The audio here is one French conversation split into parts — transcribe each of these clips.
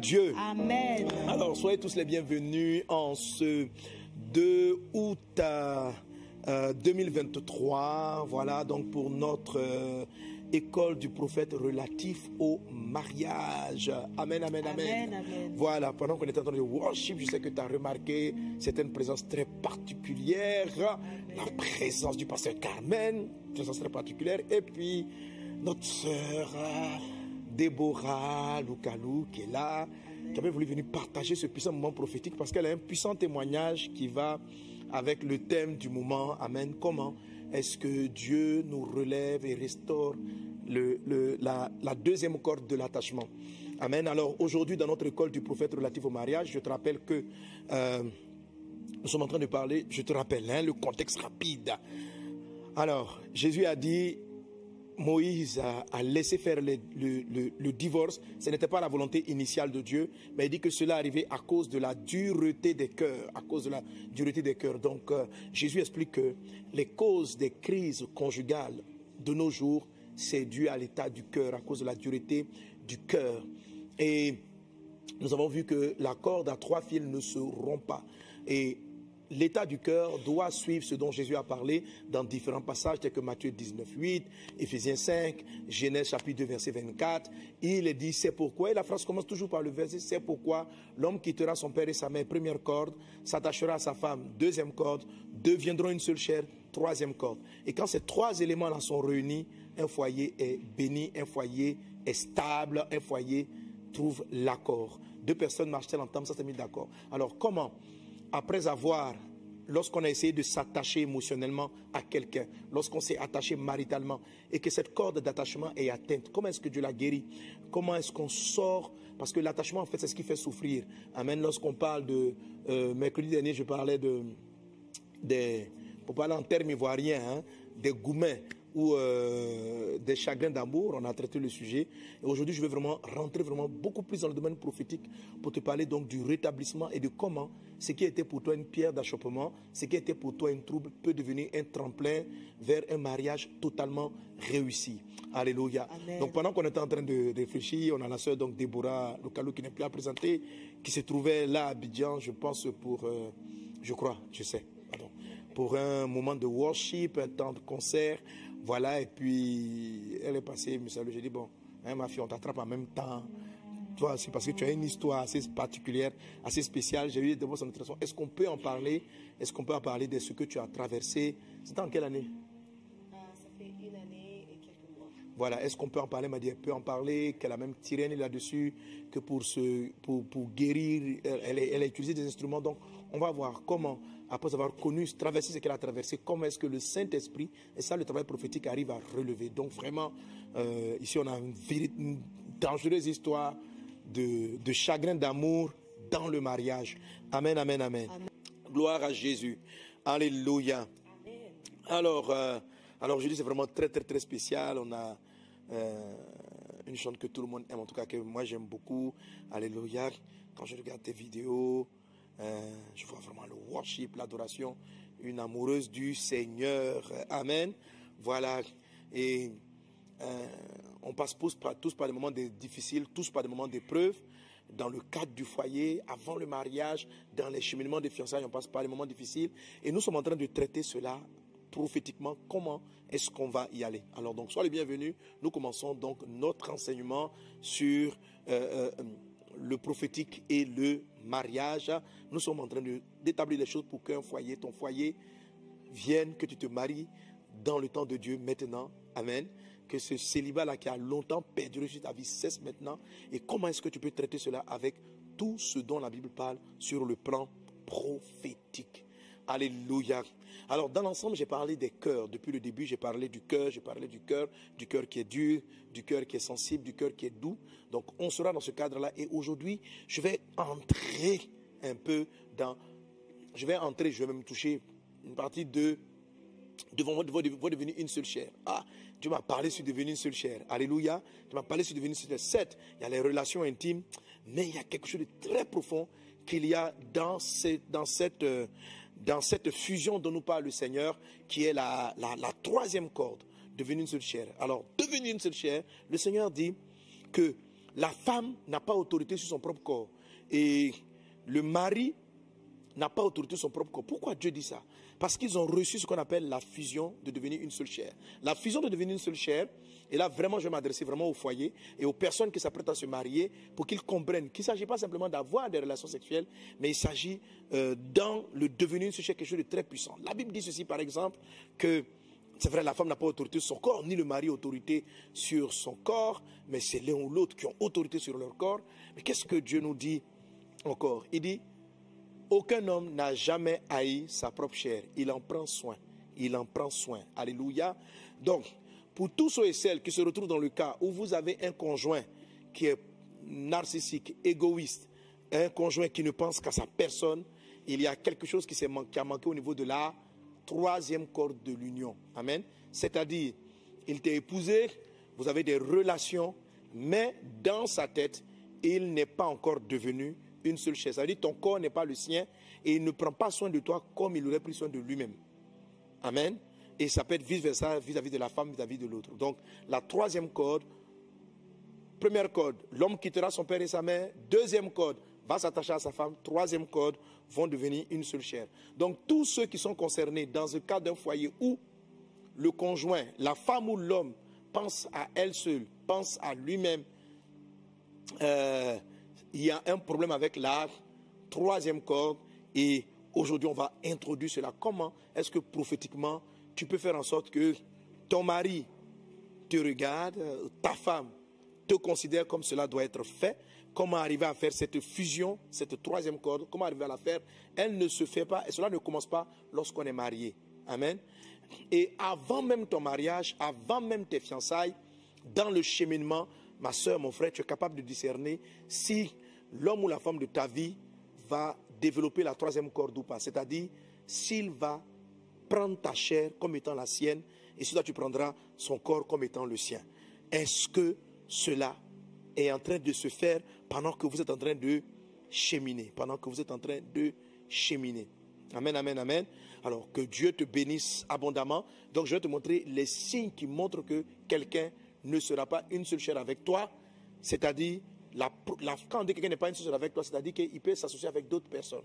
Dieu. Amen. Alors, soyez tous les bienvenus en ce 2 août euh, euh, 2023. Voilà donc pour notre euh, école du prophète relatif au mariage. Amen, amen, amen. Amen, amen. Voilà, pendant qu'on était en train de worship, je sais que tu as remarqué certaines présences très particulières. La présence du pasteur Carmen, présence très particulière. Et puis, notre sœur euh, Déborah Loukalou qui est là, qui avait voulu venir partager ce puissant moment prophétique parce qu'elle a un puissant témoignage qui va avec le thème du moment. Amen. Comment est-ce que Dieu nous relève et restaure la, deuxième corde de l'attachement? Amen. Alors aujourd'hui, dans notre école du prophète relatif au mariage, je te rappelle que euh, nous sommes en train de parler, je te rappelle, hein, le contexte rapide. Alors, Jésus a dit, Moïse a, laissé faire le divorce. Ce n'était pas la volonté initiale de Dieu, mais il dit que cela arrivait à cause de la dureté des cœurs, à cause de la dureté des cœurs. Donc, euh, Jésus explique que les causes des crises conjugales de nos jours, c'est dû à l'état du cœur, à cause de la dureté du cœur. Et nous avons vu que la corde à trois fils ne se rompt pas. Et l'état du cœur doit suivre ce dont Jésus a parlé dans différents passages, tels que Matthieu 19, 8, Éphésiens 5, Genèse chapitre 2, verset 24. Il est dit, c'est pourquoi, et la phrase commence toujours par le verset, c'est pourquoi l'homme quittera son père et sa mère, première corde, s'attachera à sa femme, deuxième corde, deviendront une seule chair, troisième corde. Et quand ces trois éléments-là sont réunis, un foyer est béni, un foyer est stable, un foyer trouve l'accord. Deux personnes marchent-elles ensemble, ça s'est mis d'accord. Alors comment, après avoir, lorsqu'on a essayé de s'attacher émotionnellement à quelqu'un, lorsqu'on s'est attaché maritalement et que cette corde d'attachement est atteinte, comment est-ce que Dieu la guérit Comment est-ce qu'on sort? Parce que l'attachement, en fait, c'est ce qui fait souffrir. Amen. Lorsqu'on parle de... euh, mercredi dernier, je parlais de pour parler en termes ivoiriens, hein, des goumets ou euh, des chagrins d'amour. On a traité le sujet. Et aujourd'hui, je vais vraiment rentrer vraiment beaucoup plus dans le domaine prophétique pour te parler donc du rétablissement et de comment ce qui était pour toi une pierre d'achoppement, ce qui était pour toi une trouble peut devenir un tremplin vers un mariage totalement réussi. Alléluia. Amen. Donc pendant qu'on était en train de réfléchir, on a la sœur donc Déborah Localo qui n'est plus à présenter, qui se trouvait là à Abidjan, je pense pour, euh, je crois, je sais, pardon, pour un moment de worship, un temps de concert, voilà, et puis elle est passée, me salue, j'ai dit bon, hein, ma fille, on t'attrape en même temps. Toi, c'est parce que tu as une histoire assez particulière, assez spéciale. J'ai eu des son intéressant. Est-ce qu'on peut en parler? Est-ce qu'on peut en parler de ce que tu as traversé? C'était en quelle année? Ah, ça fait une année et quelques mois. Voilà, est-ce qu'on peut en parler? Elle m'a dit, elle peut en parler, qu'elle a même tiré là-dessus, que pour, se, pour, pour guérir, elle, elle a utilisé des instruments. Donc, on va voir comment, après avoir connu, traversé ce qu'elle a traversé, comment est-ce que le Saint-Esprit, et ça, le travail prophétique arrive à relever. Donc, vraiment, euh, ici, on a une, dangereuse histoire de, de chagrin d'amour dans le mariage. Amen, amen, amen. Gloire à Jésus. Alléluia. Alors, euh, alors je dis c'est vraiment très très très spécial. On a euh, une chante que tout le monde aime, en tout cas que moi j'aime beaucoup. Alléluia. Quand je regarde tes vidéos, euh, je vois vraiment le worship, l'adoration, une amoureuse du Seigneur. Amen. Voilà. Et euh, on passe tous par, tous des moments difficiles, tous par des moments d'épreuve. Dans le cadre du foyer, avant le mariage, dans les cheminements de fiançailles, on passe par des moments difficiles. Et nous sommes en train de traiter cela prophétiquement. Comment est-ce qu'on va y aller? Alors donc, sois les bienvenus. Nous commençons donc notre enseignement sur euh, le prophétique et le mariage. Nous sommes en train d'établir les choses pour qu'un foyer, ton foyer, vienne, que tu te maries dans le temps de Dieu maintenant. Amen. Que ce célibat-là qui a longtemps perdu sur ta vie cesse maintenant. Et comment est-ce que tu peux traiter cela avec tout ce dont la Bible parle sur le plan prophétique? Alléluia. Alors, dans l'ensemble, j'ai parlé des cœurs. Depuis le début, j'ai parlé du cœur, j'ai parlé du cœur, du cœur qui est dur, du cœur qui est sensible, du cœur qui est doux. Donc, on sera dans ce cadre-là. Et aujourd'hui, je vais entrer un peu dans. Je vais entrer, je vais même toucher une partie de devant moi, devant devenir une seule chair. Ah, Dieu m'a parlé sur devenir une seule chair. Alléluia. Dieu m'a parlé sur devenir une seule chair. Certes, il y a les relations intimes, mais il y a quelque chose de très profond qu'il y a dans, dans, cette, euh, dans cette fusion dont nous parle le Seigneur, qui est la, la, troisième corde, devenir une seule chair. Alors, devenir une seule chair, le Seigneur dit que la femme n'a pas autorité sur son propre corps. Et le mari n'a pas autorité sur son propre corps. Pourquoi Dieu dit ça? Parce qu'ils ont reçu ce qu'on appelle la fusion de devenir une seule chair. La fusion de devenir une seule chair, et là vraiment je vais m'adresser vraiment au foyer et aux personnes qui s'apprêtent à se marier pour qu'ils comprennent qu'il ne s'agit pas simplement d'avoir des relations sexuelles, mais il s'agit euh, dans le devenir chair quelque chose de très puissant. La Bible dit ceci par exemple que c'est vrai, la femme n'a pas autorité sur son corps, ni le mari autorité sur son corps, mais c'est l'un ou l'autre qui ont autorité sur leur corps. Mais qu'est-ce que Dieu nous dit encore? Il dit, aucun homme n'a jamais haï sa propre chair. Il en prend soin. Il en prend soin. Alléluia. Donc, pour tous ceux et celles qui se retrouvent dans le cas où vous avez un conjoint qui est narcissique, égoïste, un conjoint qui ne pense qu'à sa personne, il y a quelque chose qui, a manqué au niveau de la troisième corde de l'union. Amen. C'est-à-dire, il t'a épousé, vous avez des relations, mais dans sa tête, il n'est pas encore devenu une seule chaise. Ça veut dire ton corps n'est pas le sien et il ne prend pas soin de toi comme il aurait pris soin de lui-même. Amen. Et ça peut être vice-versa vis-à-vis de la femme, vis-à-vis de l'autre. Donc, la troisième corde, première corde, l'homme quittera son père et sa mère. Deuxième corde, va s'attacher à sa femme. Troisième corde, vont devenir une seule chair. Donc, tous ceux qui sont concernés dans le cas d'un foyer où le conjoint, la femme ou l'homme pense à elle seule, pense à lui-même, euh, il y a un problème avec la troisième corde et aujourd'hui on va introduire cela. Comment est-ce que prophétiquement tu peux faire en sorte que ton mari te regarde, ta femme te considère comme cela doit être fait Comment arriver à faire cette fusion, cette troisième corde? Comment arriver à la faire? Elle ne se fait pas et cela ne commence pas lorsqu'on est marié. Amen. Et avant même ton mariage, avant même tes fiançailles, dans le cheminement, ma soeur, mon frère, tu es capable de discerner si l'homme ou la femme de ta vie va développer la troisième corde ou pas. C'est-à-dire s'il va prendre ta chair comme étant la sienne et si toi tu prendras son corps comme étant le sien. Est-ce que cela est en train de se faire pendant que vous êtes en train de cheminer, pendant que vous êtes en train de cheminer. Amen, amen, amen. Alors que Dieu te bénisse abondamment. Donc je vais te montrer les signes qui montrent que quelqu'un ne sera pas une seule chair avec toi. C'est-à-dire, quand on dit que quelqu'un n'est pas une seule chair avec toi, c'est-à-dire qu'il peut s'associer avec d'autres personnes.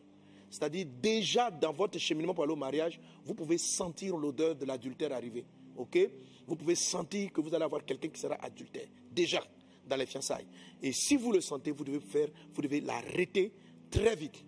C'est-à-dire, déjà dans votre cheminement pour aller au mariage, vous pouvez sentir l'odeur de l'adultère arriver. OK? Vous pouvez sentir que vous allez avoir quelqu'un qui sera adultère. Déjà dans les fiançailles. Et si vous le sentez, vous devez faire, vous devez l'arrêter très vite.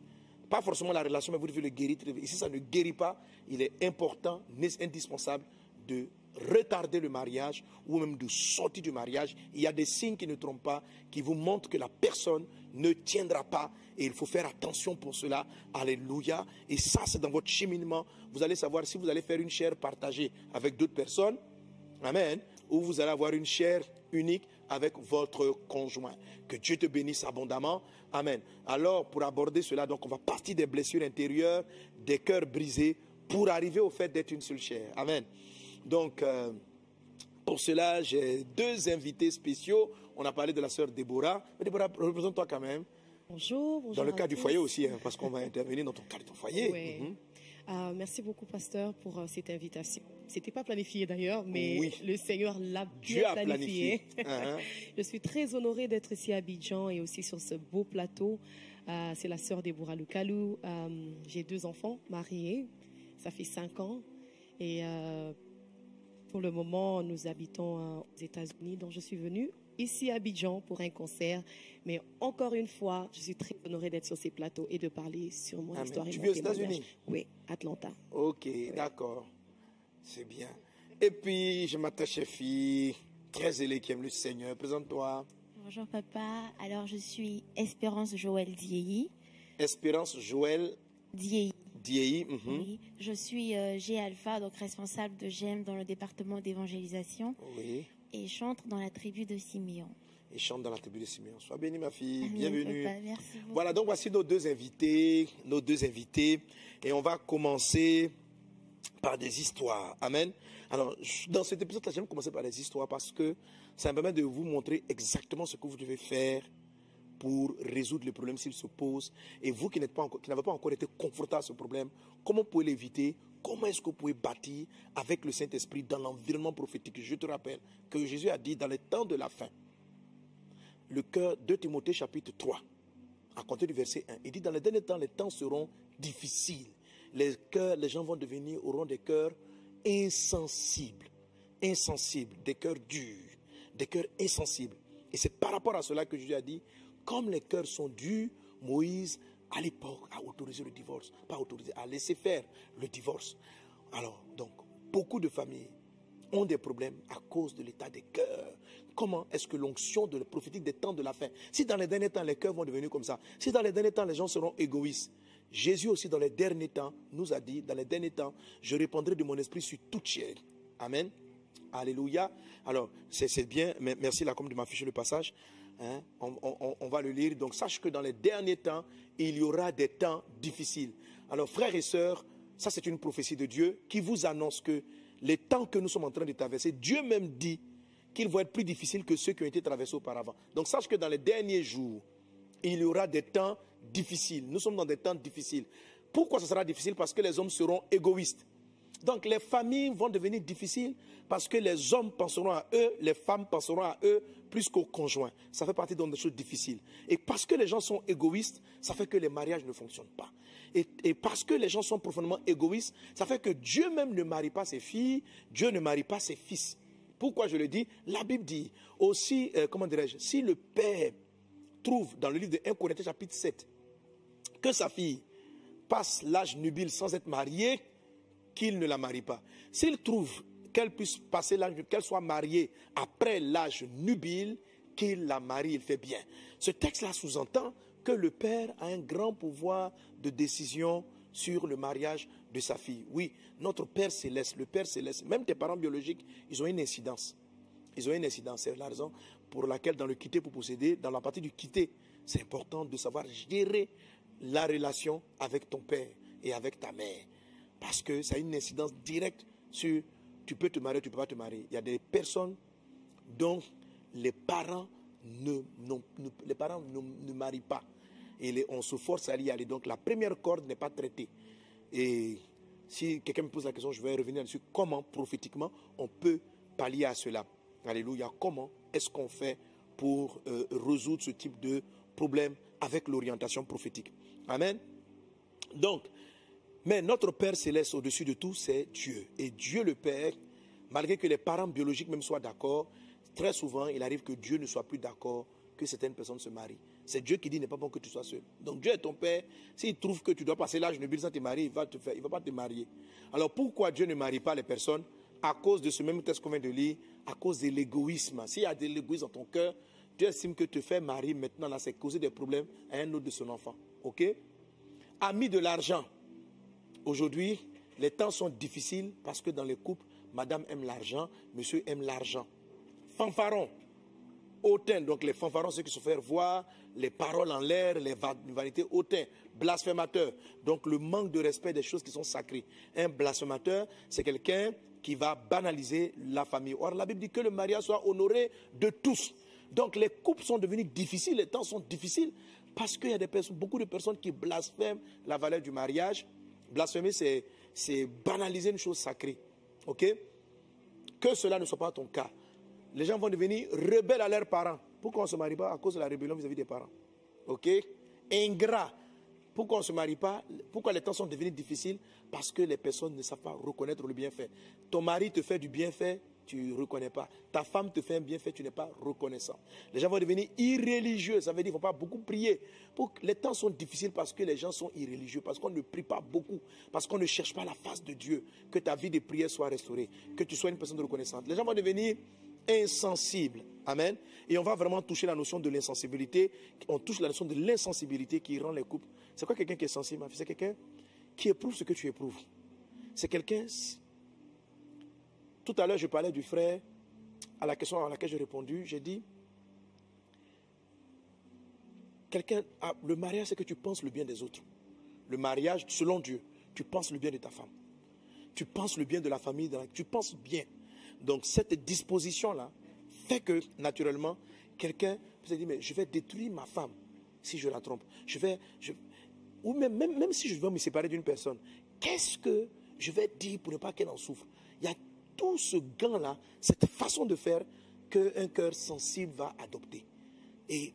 Pas forcément la relation, mais vous devez le guérir très vite. Et si ça ne guérit pas, il est important, indispensable de retarder le mariage ou même de sortir du mariage. Il y a des signes qui ne trompent pas, qui vous montrent que la personne ne tiendra pas. Et il faut faire attention pour cela. Alléluia. Et ça, c'est dans votre cheminement. Vous allez savoir si vous allez faire une chair partagée avec d'autres personnes. Amen. Ou vous allez avoir une chair unique avec votre conjoint. Que Dieu te bénisse abondamment. Amen. Alors, pour aborder cela, donc on va partir des blessures intérieures, des cœurs brisés, pour arriver au fait d'être une seule chair. Amen. Donc, euh, pour cela, j'ai deux invités spéciaux. On a parlé de la sœur Déborah. Déborah, représente-toi quand même. Bonjour, bonjour. Dans le cas du foyer aussi, hein, parce qu'on va intervenir dans ton cas de ton foyer. Oui. Mhm. Euh, merci beaucoup, pasteur, pour euh, cette invitation. C'était pas planifié d'ailleurs, mais le Seigneur l'a bien planifié. Uh-huh. Je suis très honorée d'être ici à Abidjan et aussi sur ce beau plateau. Euh, c'est la sœur Déborah Lukalou. J'ai deux enfants mariés. Ça fait cinq ans. Et pour le moment, nous habitons aux États-Unis, dont je suis venue ici à Abidjan pour un concert. Mais encore une fois, je suis très honorée d'être sur ces plateaux et de parler sur mon histoire tu mon aux États-Unis? Oui, Atlanta. Ok, d'accord. C'est bien. Et puis, je m'attache fille, très zélée qui aime le Seigneur. Présente-toi. Bonjour papa. Alors, je suis Espérance Joël Diei. Espérance Joël Diei. Mhm. Oui. Je suis euh, G Alpha, donc responsable de GEM dans le département d'évangélisation. Oui et chante dans la tribu de Simeon. Et chante dans la tribu de Simeon. Sois béni, ma fille. Bienvenue. merci voilà, donc voici nos deux invités, nos deux invités. Et on va commencer par des histoires. Amen. Alors, dans cet épisode-là, j'aime commencer par des histoires parce que ça me permet de vous montrer exactement ce que vous devez faire pour résoudre les problèmes s'ils se posent. Et vous qui n'êtes pas n'avez pas encore été confronté à ce problème, comment vous pouvez l'éviter? Comment est-ce que vous pouvez bâtir avec le Saint-Esprit dans l'environnement prophétique? Je te rappelle que Jésus a dit dans les temps de la fin, le cœur de Timothée chapitre 3, à compter du verset 1. Il dit, dans les derniers temps, les temps seront difficiles. Les cœurs, les gens vont devenir, auront des cœurs insensibles, insensibles, des cœurs durs, des cœurs insensibles. Et c'est par rapport à cela que Jésus a dit, comme les cœurs sont durs, Moïse, à l'époque, a autorisé le divorce. Pas autorisé, a laissé faire le divorce. Alors, donc, beaucoup de familles ont des problèmes à cause de l'état des cœurs. Comment est-ce que l'onction de la prophétique des temps de la fin, si dans les derniers temps les cœurs vont devenir comme ça, si dans les derniers temps les gens seront égoïstes, Jésus aussi dans les derniers temps nous a dit, dans les derniers temps, je répandrai de mon esprit sur toute chair. Amen. Alléluia. Alors, c'est bien, merci la de m'afficher le passage. Hein? On, va le lire. Donc, sache que dans les derniers temps, il y aura des temps difficiles. Alors, frères et sœurs, ça c'est une prophétie de Dieu qui vous annonce que les temps que nous sommes en train de traverser, Dieu même dit qu'ils vont être plus difficiles que ceux qui ont été traversés auparavant. Donc, sache que dans les derniers jours, il y aura des temps difficiles. Nous sommes dans des temps difficiles. Pourquoi ce sera difficile? Parce que les hommes seront égoïstes. Donc les familles vont devenir difficiles parce que les hommes penseront à eux, les femmes penseront à eux plus qu'aux conjoints. Ça fait partie des choses difficiles. Et parce que les gens sont égoïstes, ça fait que les mariages ne fonctionnent pas. Et, parce que les gens sont profondément égoïstes, ça fait que Dieu même ne marie pas ses filles, Dieu ne marie pas ses fils. Pourquoi je le dis? La Bible dit aussi, euh, comment dirais-je, si le père trouve dans le livre de 1 Corinthiens chapitre 7 que sa fille passe l'âge nubile sans être mariée, qu'il ne la marie pas. S'il trouve qu'elle puisse passer l'âge, qu'elle soit mariée après l'âge nubile, qu'il la marie, il fait bien. Ce texte-là sous-entend que le père a un grand pouvoir de décision sur le mariage de sa fille. Oui, notre Père céleste, le Père céleste, même tes parents biologiques, ils ont une incidence. Ils ont une incidence. C'est la raison pour laquelle dans le quitter pour posséder, dans la partie du quitter, c'est important de savoir gérer la relation avec ton père et avec ta mère. Parce que ça a une incidence directe sur tu peux te marier, tu ne peux pas te marier. Il y a des personnes dont les parents ne, les parents ne, marient pas. Et on se force à y aller. Donc la première corde n'est pas traitée. Et si quelqu'un me pose la question, je vais revenir dessus. Comment, prophétiquement, on peut pallier à cela Alléluia. Comment est-ce qu'on fait pour euh, résoudre ce type de problème avec l'orientation prophétique? Amen. Donc, mais notre Père céleste au-dessus de tout, c'est Dieu. Et Dieu le Père, malgré que les parents biologiques même soient d'accord, très souvent, il arrive que Dieu ne soit plus d'accord que certaines personnes se marient. C'est Dieu qui dit n'est pas bon que tu sois seul. Donc Dieu est ton père. S'il trouve que tu dois passer l'âge nubile sans te marier, il va te faire, il va pas te marier. Alors pourquoi Dieu ne marie pas les personnes? À cause de ce même texte qu'on vient de lire, à cause de l'égoïsme. S'il y a de l'égoïsme dans ton cœur, Dieu estime que te faire marier maintenant, là, c'est causer des problèmes à un autre de son enfant. OK? Ami de l'argent. Aujourd'hui, les temps sont difficiles parce que dans les couples, madame aime l'argent, monsieur aime l'argent. Fanfaron, hautain, donc les fanfarons, ceux qui se font voir les paroles en l'air, les vanités hautain, blasphémateur, donc le manque de respect des choses qui sont sacrées. Un blasphémateur, c'est quelqu'un qui va banaliser la famille. Or, la Bible dit que le mariage soit honoré de tous. Donc, les couples sont devenus difficiles, les temps sont difficiles, parce qu'il y a beaucoup de personnes qui blasphèment la valeur du mariage, Blasphémer, c'est banaliser une chose sacrée. OK? Que cela ne soit pas ton cas. Les gens vont devenir rebelles à leurs parents. Pourquoi on ne se marie pas À cause de la rébellion vis-à-vis des parents? OK? Ingrat. Pourquoi on ne se marie pas? Pourquoi les temps sont devenus difficiles? Parce que les personnes ne savent pas reconnaître le bienfait. Ton mari te fait du bienfait, tu ne reconnais pas. Ta femme te fait un bienfait, tu n'es pas reconnaissant. Les gens vont devenir irréligieux. Ça veut dire qu'il ne faut pas beaucoup prier. les temps sont difficiles parce que les gens sont irréligieux, parce qu'on ne prie pas beaucoup, parce qu'on ne cherche pas la face de Dieu. Que ta vie de prière soit restaurée, que tu sois une personne reconnaissante. Les gens vont devenir insensibles. Amen. Et on va vraiment toucher la notion de l'insensibilité. On touche la notion de l'insensibilité qui rend les couples. C'est quoi quelqu'un qui est sensible, C'est quelqu'un qui éprouve ce que tu éprouves. C'est quelqu'un tout à l'heure, je parlais du frère à la question à laquelle j'ai répondu. J'ai dit, quelqu'un, le mariage, c'est que tu penses le bien des autres. Le mariage, selon Dieu, tu penses le bien de ta femme. Tu penses le bien de la famille, tu penses bien. Donc cette disposition-là fait que, naturellement, quelqu'un peut se dire, mais je vais détruire ma femme si je la trompe. Je vais, ou même, même, même si je veux me séparer d'une personne, qu'est-ce que je vais dire pour ne pas qu'elle en souffre? Tout ce gain-là, cette façon de faire qu'un cœur sensible va adopter. et,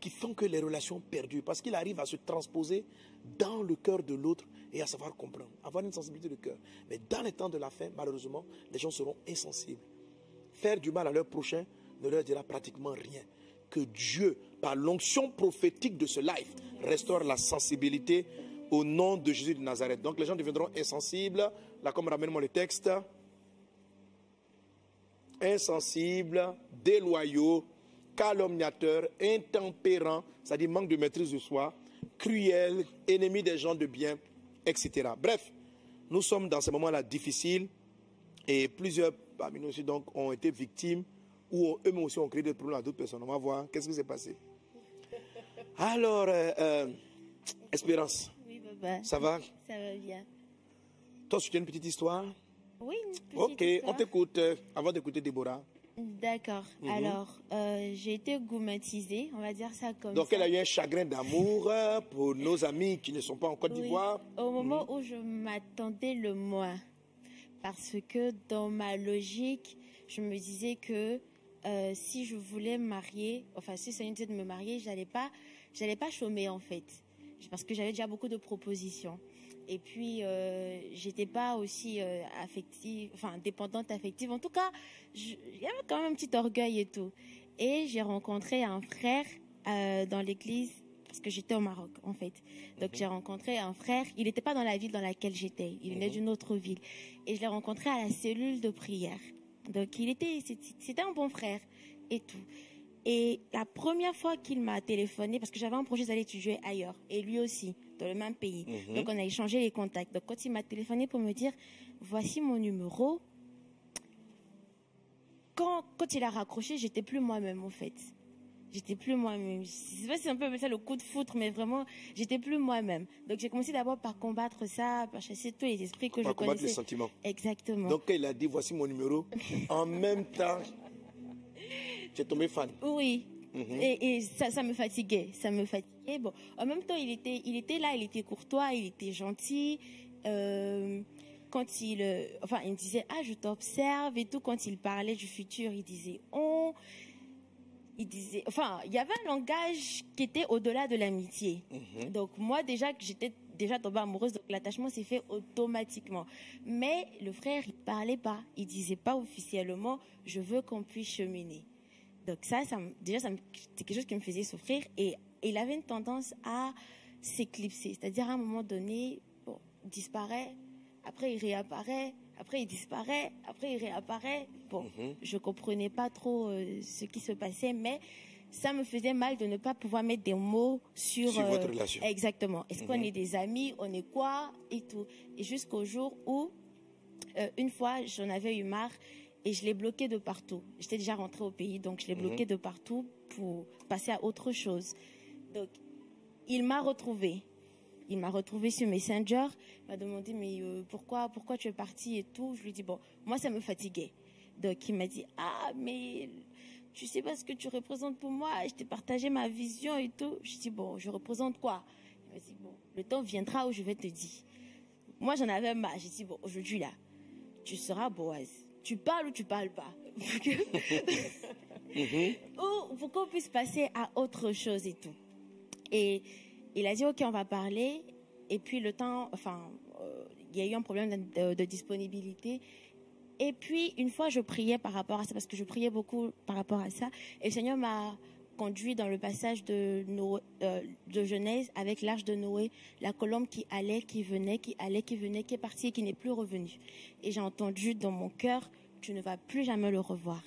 qui font que les relations perdurent, parce qu'il arrive à se transposer dans le cœur de l'autre et à savoir comprendre, avoir une sensibilité de cœur. Mais dans les temps de la fin, malheureusement, les gens seront insensibles. Faire du mal à leur prochain ne leur dira pratiquement rien. Que Dieu, par l'onction prophétique de ce life, restaure la sensibilité au nom de Jésus de Nazareth. Donc les gens deviendront insensibles. Là, comme ramène-moi le texte. Insensibles, déloyaux, calomniateurs, intempérants, c'est-à-dire manque de maîtrise de soi, cruels, ennemis des gens de bien, etc. Bref, nous sommes dans ce moment-là difficiles et plusieurs parmi nous aussi donc, ont été victimes ou eux-mêmes aussi ont créé des problèmes à d'autres personnes. On va voir qu'est-ce qui s'est passé. Alors, euh, euh, Espérance. Oui, papa. Ça va? Ça va bien. Toi, tu as une petite histoire? Oui, une petite Ok, histoire. on t'écoute euh, avant d'écouter Déborah. D'accord. Mhm. Alors, euh, j'ai été goumatisée, on va dire ça comme Donc, ça. elle a eu un chagrin d'amour euh, pour nos amis qui ne sont pas en Côte Oui. d'Ivoire. Au moment où je m'attendais le moins. Parce que dans ma logique, je me disais que euh, si je voulais me marier, enfin si ça disait de me marier, j'allais pas, j'allais pas chômer en fait, parce que j'avais déjà beaucoup de propositions. Et puis euh, j'étais pas aussi euh, affective, enfin dépendante affective. En tout cas, il y avait quand même un petit orgueil et tout. Et j'ai rencontré un frère euh, dans l'église parce que j'étais au Maroc en fait. Donc j'ai rencontré un frère. Il n'était pas dans la ville dans laquelle j'étais. Il venait d'une autre ville. Et je l'ai rencontré à la cellule de prière. Donc il était, c'était c'était un bon frère et tout. Et la première fois qu'il m'a téléphoné, parce que j'avais un projet d'aller étudier ailleurs, et lui aussi, dans le même pays. Donc on a échangé les contacts. Donc quand il m'a téléphoné pour me dire, voici mon numéro, quand, quand il a raccroché, j'étais plus moi-même en fait. J'étais plus moi-même. Je sais pas si on peut appeler ça le coup de foudre, mais vraiment, j'étais plus moi-même. Donc j'ai commencé d'abord par combattre ça, par chasser tous les esprits que je combattre les connaissais. sentiments. Exactement. Donc, quand il a dit voici mon numéro, en même temps, es tombé fan. Oui. Et, et ça, ça me fatiguait. Ça me fatiguait. Bon, en même temps, il était, il était là, il était courtois, il était gentil. Euh, quand il, euh, enfin, il me disait ah je t'observe et tout. Quand il parlait du futur, il disait on. Il disait, enfin, il y avait un langage qui était au-delà de l'amitié. Donc moi déjà que j'étais déjà tombée amoureuse, donc l'attachement s'est fait automatiquement. Mais le frère, il parlait pas, il disait pas officiellement, je veux qu'on puisse cheminer. Donc ça, déjà, ça c'était quelque chose qui me faisait souffrir et, et il avait une tendance à s'éclipser. C'est-à-dire à un moment donné, bon, il disparaît, après il réapparaît, après il disparaît, après il réapparaît. Bon, je comprenais pas trop euh, ce qui se passait, mais ça me faisait mal de ne pas pouvoir mettre des mots sur, Sur votre relation. Exactement. Est-ce qu'on est des amis, on est quoi? Et tout. Et jusqu'au jour où euh, une fois, j'en avais eu marre et je l'ai bloqué de partout. J'étais déjà rentrée au pays, donc je l'ai bloqué de partout pour passer à autre chose. Donc, il m'a retrouvé. Il m'a retrouvé sur Messenger, il m'a demandé mais euh, pourquoi pourquoi tu es parti et tout? Je lui ai dit bon, moi ça me fatiguait. Donc il m'a dit ah mais tu sais pas ce que tu représentes pour moi? Je t'ai partagé ma vision et tout. Je dis bon, je représente quoi? Il m'a dit bon, le temps viendra où je vais te dire. Moi j'en avais marre. J'ai dit bon aujourd'hui là, tu seras Boaz. Tu parles ou tu parles pas. Ou pour qu'on puisse passer à autre chose et tout. Et il a dit, OK, on va parler. Et puis le temps, enfin, euh, il y a eu un problème de, de disponibilité. Et puis, une fois, je priais par rapport à ça, parce que je priais beaucoup par rapport à ça. Et le Seigneur m'a conduit dans le passage de, Noé- euh, de Genèse avec l'arche de Noé, la colombe qui allait, qui venait, qui allait, qui venait, qui est partie et qui n'est plus revenue. Et j'ai entendu dans mon cœur, tu ne vas plus jamais le revoir.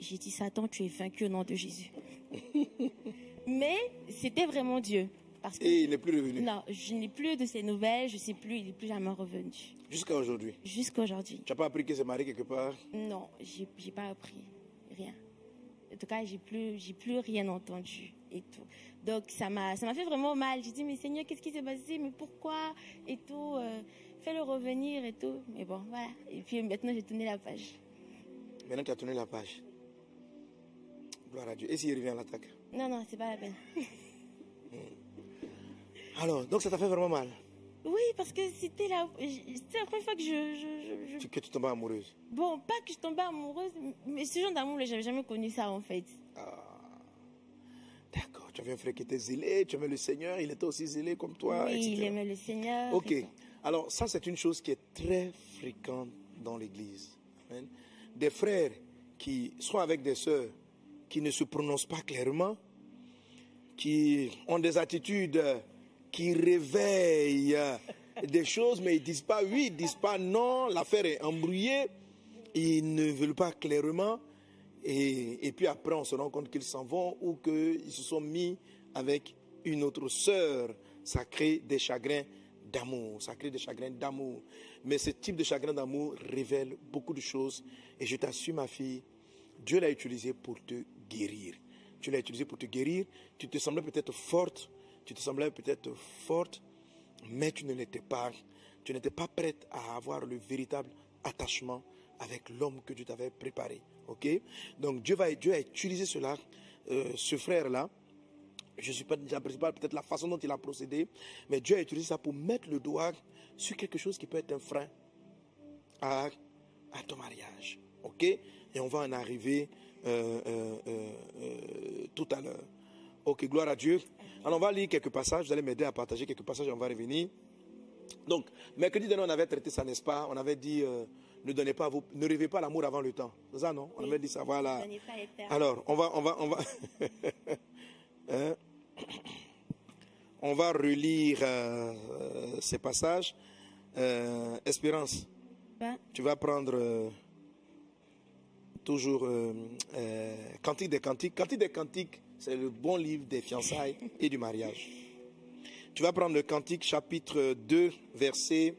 J'ai dit, Satan, tu es vaincu au nom de Jésus. Mais c'était vraiment Dieu. Parce que Et il n'est plus revenu. non, je n'ai plus de ses nouvelles, je ne sais plus, il n'est plus jamais revenu. Jusqu'à aujourd'hui. Jusqu'à aujourd'hui. Tu n'as pas appris qu'il s'est marié quelque part? Non, j'ai j'ai pas appris rien. En tout cas, j'ai plus, j'ai plus rien entendu et tout. Donc ça m'a, ça m'a fait vraiment mal. J'ai dit mais Seigneur, qu'est-ce qui s'est passé? Mais pourquoi? Et tout euh, Fais-le revenir et tout. Mais bon, voilà. Et puis maintenant j'ai tourné la page. Maintenant, tu as tourné la page. Gloire à Dieu. Et s'il revient à l'attaque? Non, non, c'est pas la peine. Alors, donc ça t'a fait vraiment mal? Oui, parce que c'était la, c'était la première fois que je, je, je- Que tu tombes amoureuse bon, pas que je tombais amoureuse, mais ce genre d'amour, j'avais jamais connu ça en fait. Tu avais un frère qui était zélé, tu aimais le Seigneur, il était aussi zélé comme toi. Oui, il aimait le Seigneur. Ok. Alors, ça, c'est une chose qui est très fréquente dans l'Église. Des frères qui sont avec des sœurs qui ne se prononcent pas clairement, qui ont des attitudes qui réveillent des choses, mais ils disent pas oui, ils disent pas non, l'affaire est embrouillée, ils ne veulent pas clairement, et, puis après on se rend compte qu'ils s'en vont ou qu'ils se sont mis avec une autre sœur. Ça crée des chagrins d'amour, ça crée des chagrins d'amour. Mais ce type de chagrin d'amour révèle beaucoup de choses, et je t'assure ma fille, Dieu l'a utilisé pour te guérir. Tu l'as utilisé pour te guérir, tu te semblais peut-être forte, tu te semblais peut-être forte, mais tu ne l'étais pas. Tu n'étais pas prête à avoir le véritable attachement avec l'homme que Dieu t'avait préparé. Ok? Donc Dieu, va, Dieu a utilisé cela, euh, ce frère-là. Je ne suis pas, pas peut-être la façon dont il a procédé, mais Dieu a utilisé ça pour mettre le doigt sur quelque chose qui peut être un frein à, à ton mariage. Ok? Et on va en arriver euh, euh, tout à l'heure. Ok, gloire à Dieu. Alors on va lire quelques passages, vous allez m'aider à partager quelques passages on va revenir. Donc, mercredi dernier, on avait traité ça, n'est-ce pas? On avait dit, euh, ne donnez pas, ne rêvez pas l'amour avant le temps. C'est ça, non? On avait dit ça, voilà. Alors, on va, on va, on va, hein? on va relire euh, ces passages. Euh, Espérance, tu vas prendre toujours Cantique des Cantiques. Cantique des Cantiques, c'est le bon livre des fiançailles et du mariage. Tu vas prendre le Cantique chapitre 2, verset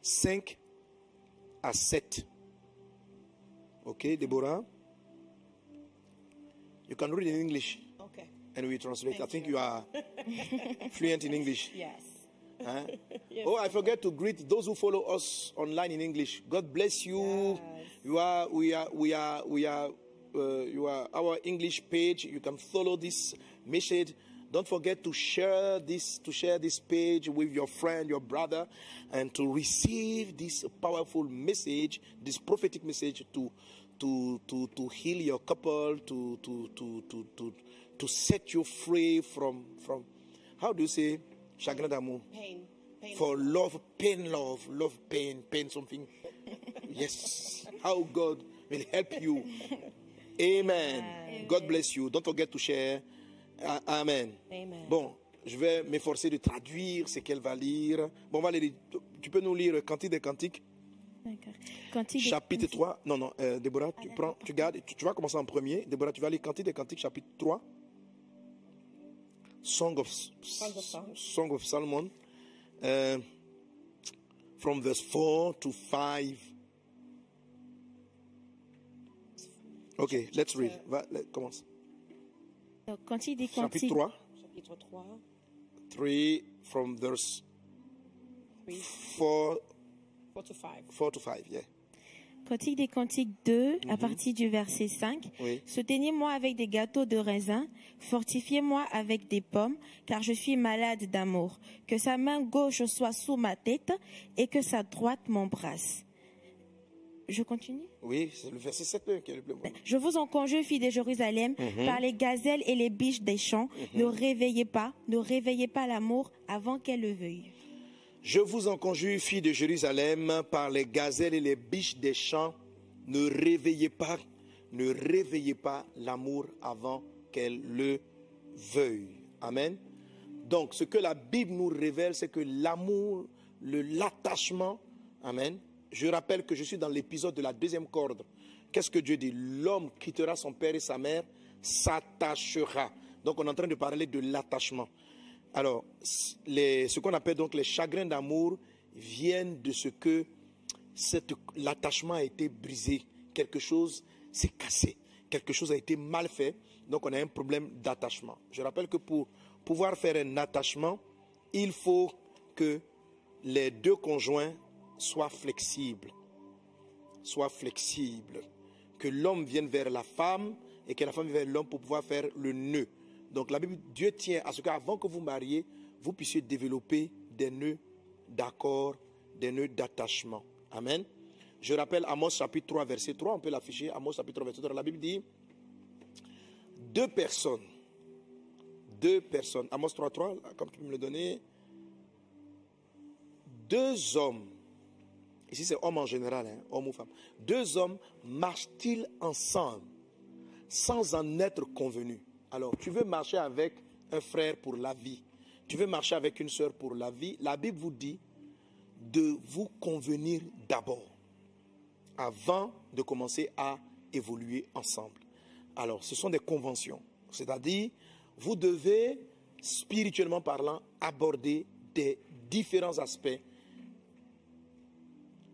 5 à 7. Ok, Deborah? You can read in English. Okay. And we translate. I think you, are fluent in English. Yes. Huh? yes. Oh, I forget to greet those who follow us online in English. God bless you. Yes. You are, we are, we are, we are, uh, you are our English page. You can follow this message. Don't forget to share this, to share this page with your friend, your brother, and to receive this powerful message, this prophetic message to, to, to, to heal your couple, to, to, to, to, to, to set you free from, from, how do you say, chagrin d'amour? Pain. pain. For love, pain, love, love, pain, pain, something. yes. How God will help you. Amen. Amen. God bless you. Don't forget to share. Amen. Amen. Bon, je vais m'efforcer de traduire ce qu'elle va lire. Bon, Valérie, tu peux nous lire Cantique des Cantiques? D'accord. Chapitre 3. Non, non, euh, Déborah, tu, prends, tu gardes, tu, tu, vas commencer en premier. Déborah, tu vas lire Cantique des Cantiques, chapitre 3. Song of, Song of, Song of Solomon. Uh, from verse 4 to 5. Ok, let's read. Va, let, commence. Donc, Cantique des Chapitre 3. Chapitre 3. 3 from verse 3, 4, 4 to 5. 4 to 5, yeah. Cantique des Cantiques 2, à partir du verset 5. Oui. Soutenez-moi avec des gâteaux de raisin, fortifiez-moi avec des pommes, car je suis malade d'amour. Que sa main gauche soit sous ma tête et que sa droite m'embrasse. Je continue? Oui, c'est le verset 7 qui est le plus bon. Je vous en conjure, filles de Jérusalem, par les gazelles et les biches des champs, ne réveillez pas, ne réveillez pas l'amour avant qu'elle le veuille. Je vous en conjure, filles de Jérusalem, par les gazelles et les biches des champs, ne réveillez pas, ne réveillez pas l'amour avant qu'elle le veuille. Amen. Donc, ce que la Bible nous révèle, c'est que l'amour, l'attachement, amen. Je rappelle que je suis dans l'épisode de la deuxième corde. Qu'est-ce que Dieu dit? L'homme quittera son père et sa mère, s'attachera. Donc, on est en train de parler de l'attachement. Alors, ce qu'on appelle donc les chagrins d'amour viennent de ce que l'attachement a été brisé. Quelque chose s'est cassé. Quelque chose a été mal fait. Donc, on a un problème d'attachement. Je rappelle que pour pouvoir faire un attachement, il faut que les deux conjoints soient flexibles. Soient flexibles. Que l'homme vienne vers la femme et que la femme vienne vers l'homme pour pouvoir faire le nœud. Donc la Bible, Dieu tient à ce qu'avant que vous mariez, vous puissiez développer des nœuds d'accord, des nœuds d'attachement. Amen. Je rappelle Amos chapitre 3, verset 3, on peut l'afficher, Amos chapitre 3, verset 3, la Bible dit, deux personnes, deux personnes, Amos 3.3, comme tu me le donnais, deux hommes, ici c'est homme en général, hein, homme ou femme, deux hommes marchent-ils ensemble sans en être convenus? Alors, tu veux marcher avec un frère pour la vie, tu veux marcher avec une soeur pour la vie, la Bible vous dit de vous convenir d'abord, avant de commencer à évoluer ensemble. Alors, ce sont des conventions, c'est-à-dire, vous devez, spirituellement parlant, aborder des différents aspects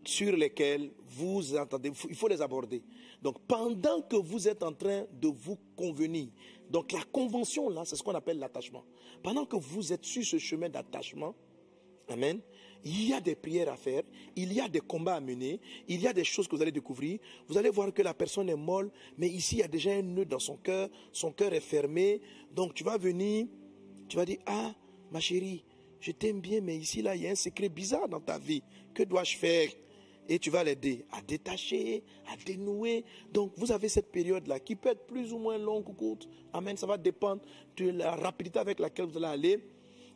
sur lesquels vous entendez, il faut les aborder. Donc pendant que vous êtes en train de vous convenir, donc la convention là, c'est ce qu'on appelle l'attachement. Pendant que vous êtes sur ce chemin d'attachement, Amen. Il y a des prières à faire, il y a des combats à mener, il y a des choses que vous allez découvrir. Vous allez voir que la personne est molle, mais ici il y a déjà un nœud dans son cœur, son cœur est fermé. Donc tu vas venir, tu vas dire, ah, ma chérie, je t'aime bien, mais ici là, il y a un secret bizarre dans ta vie. Que dois-je faire? Et tu vas l'aider à détacher, à dénouer. Donc, vous avez cette période-là qui peut être plus ou moins longue ou courte. Amen. Ça va dépendre de la rapidité avec laquelle vous allez aller.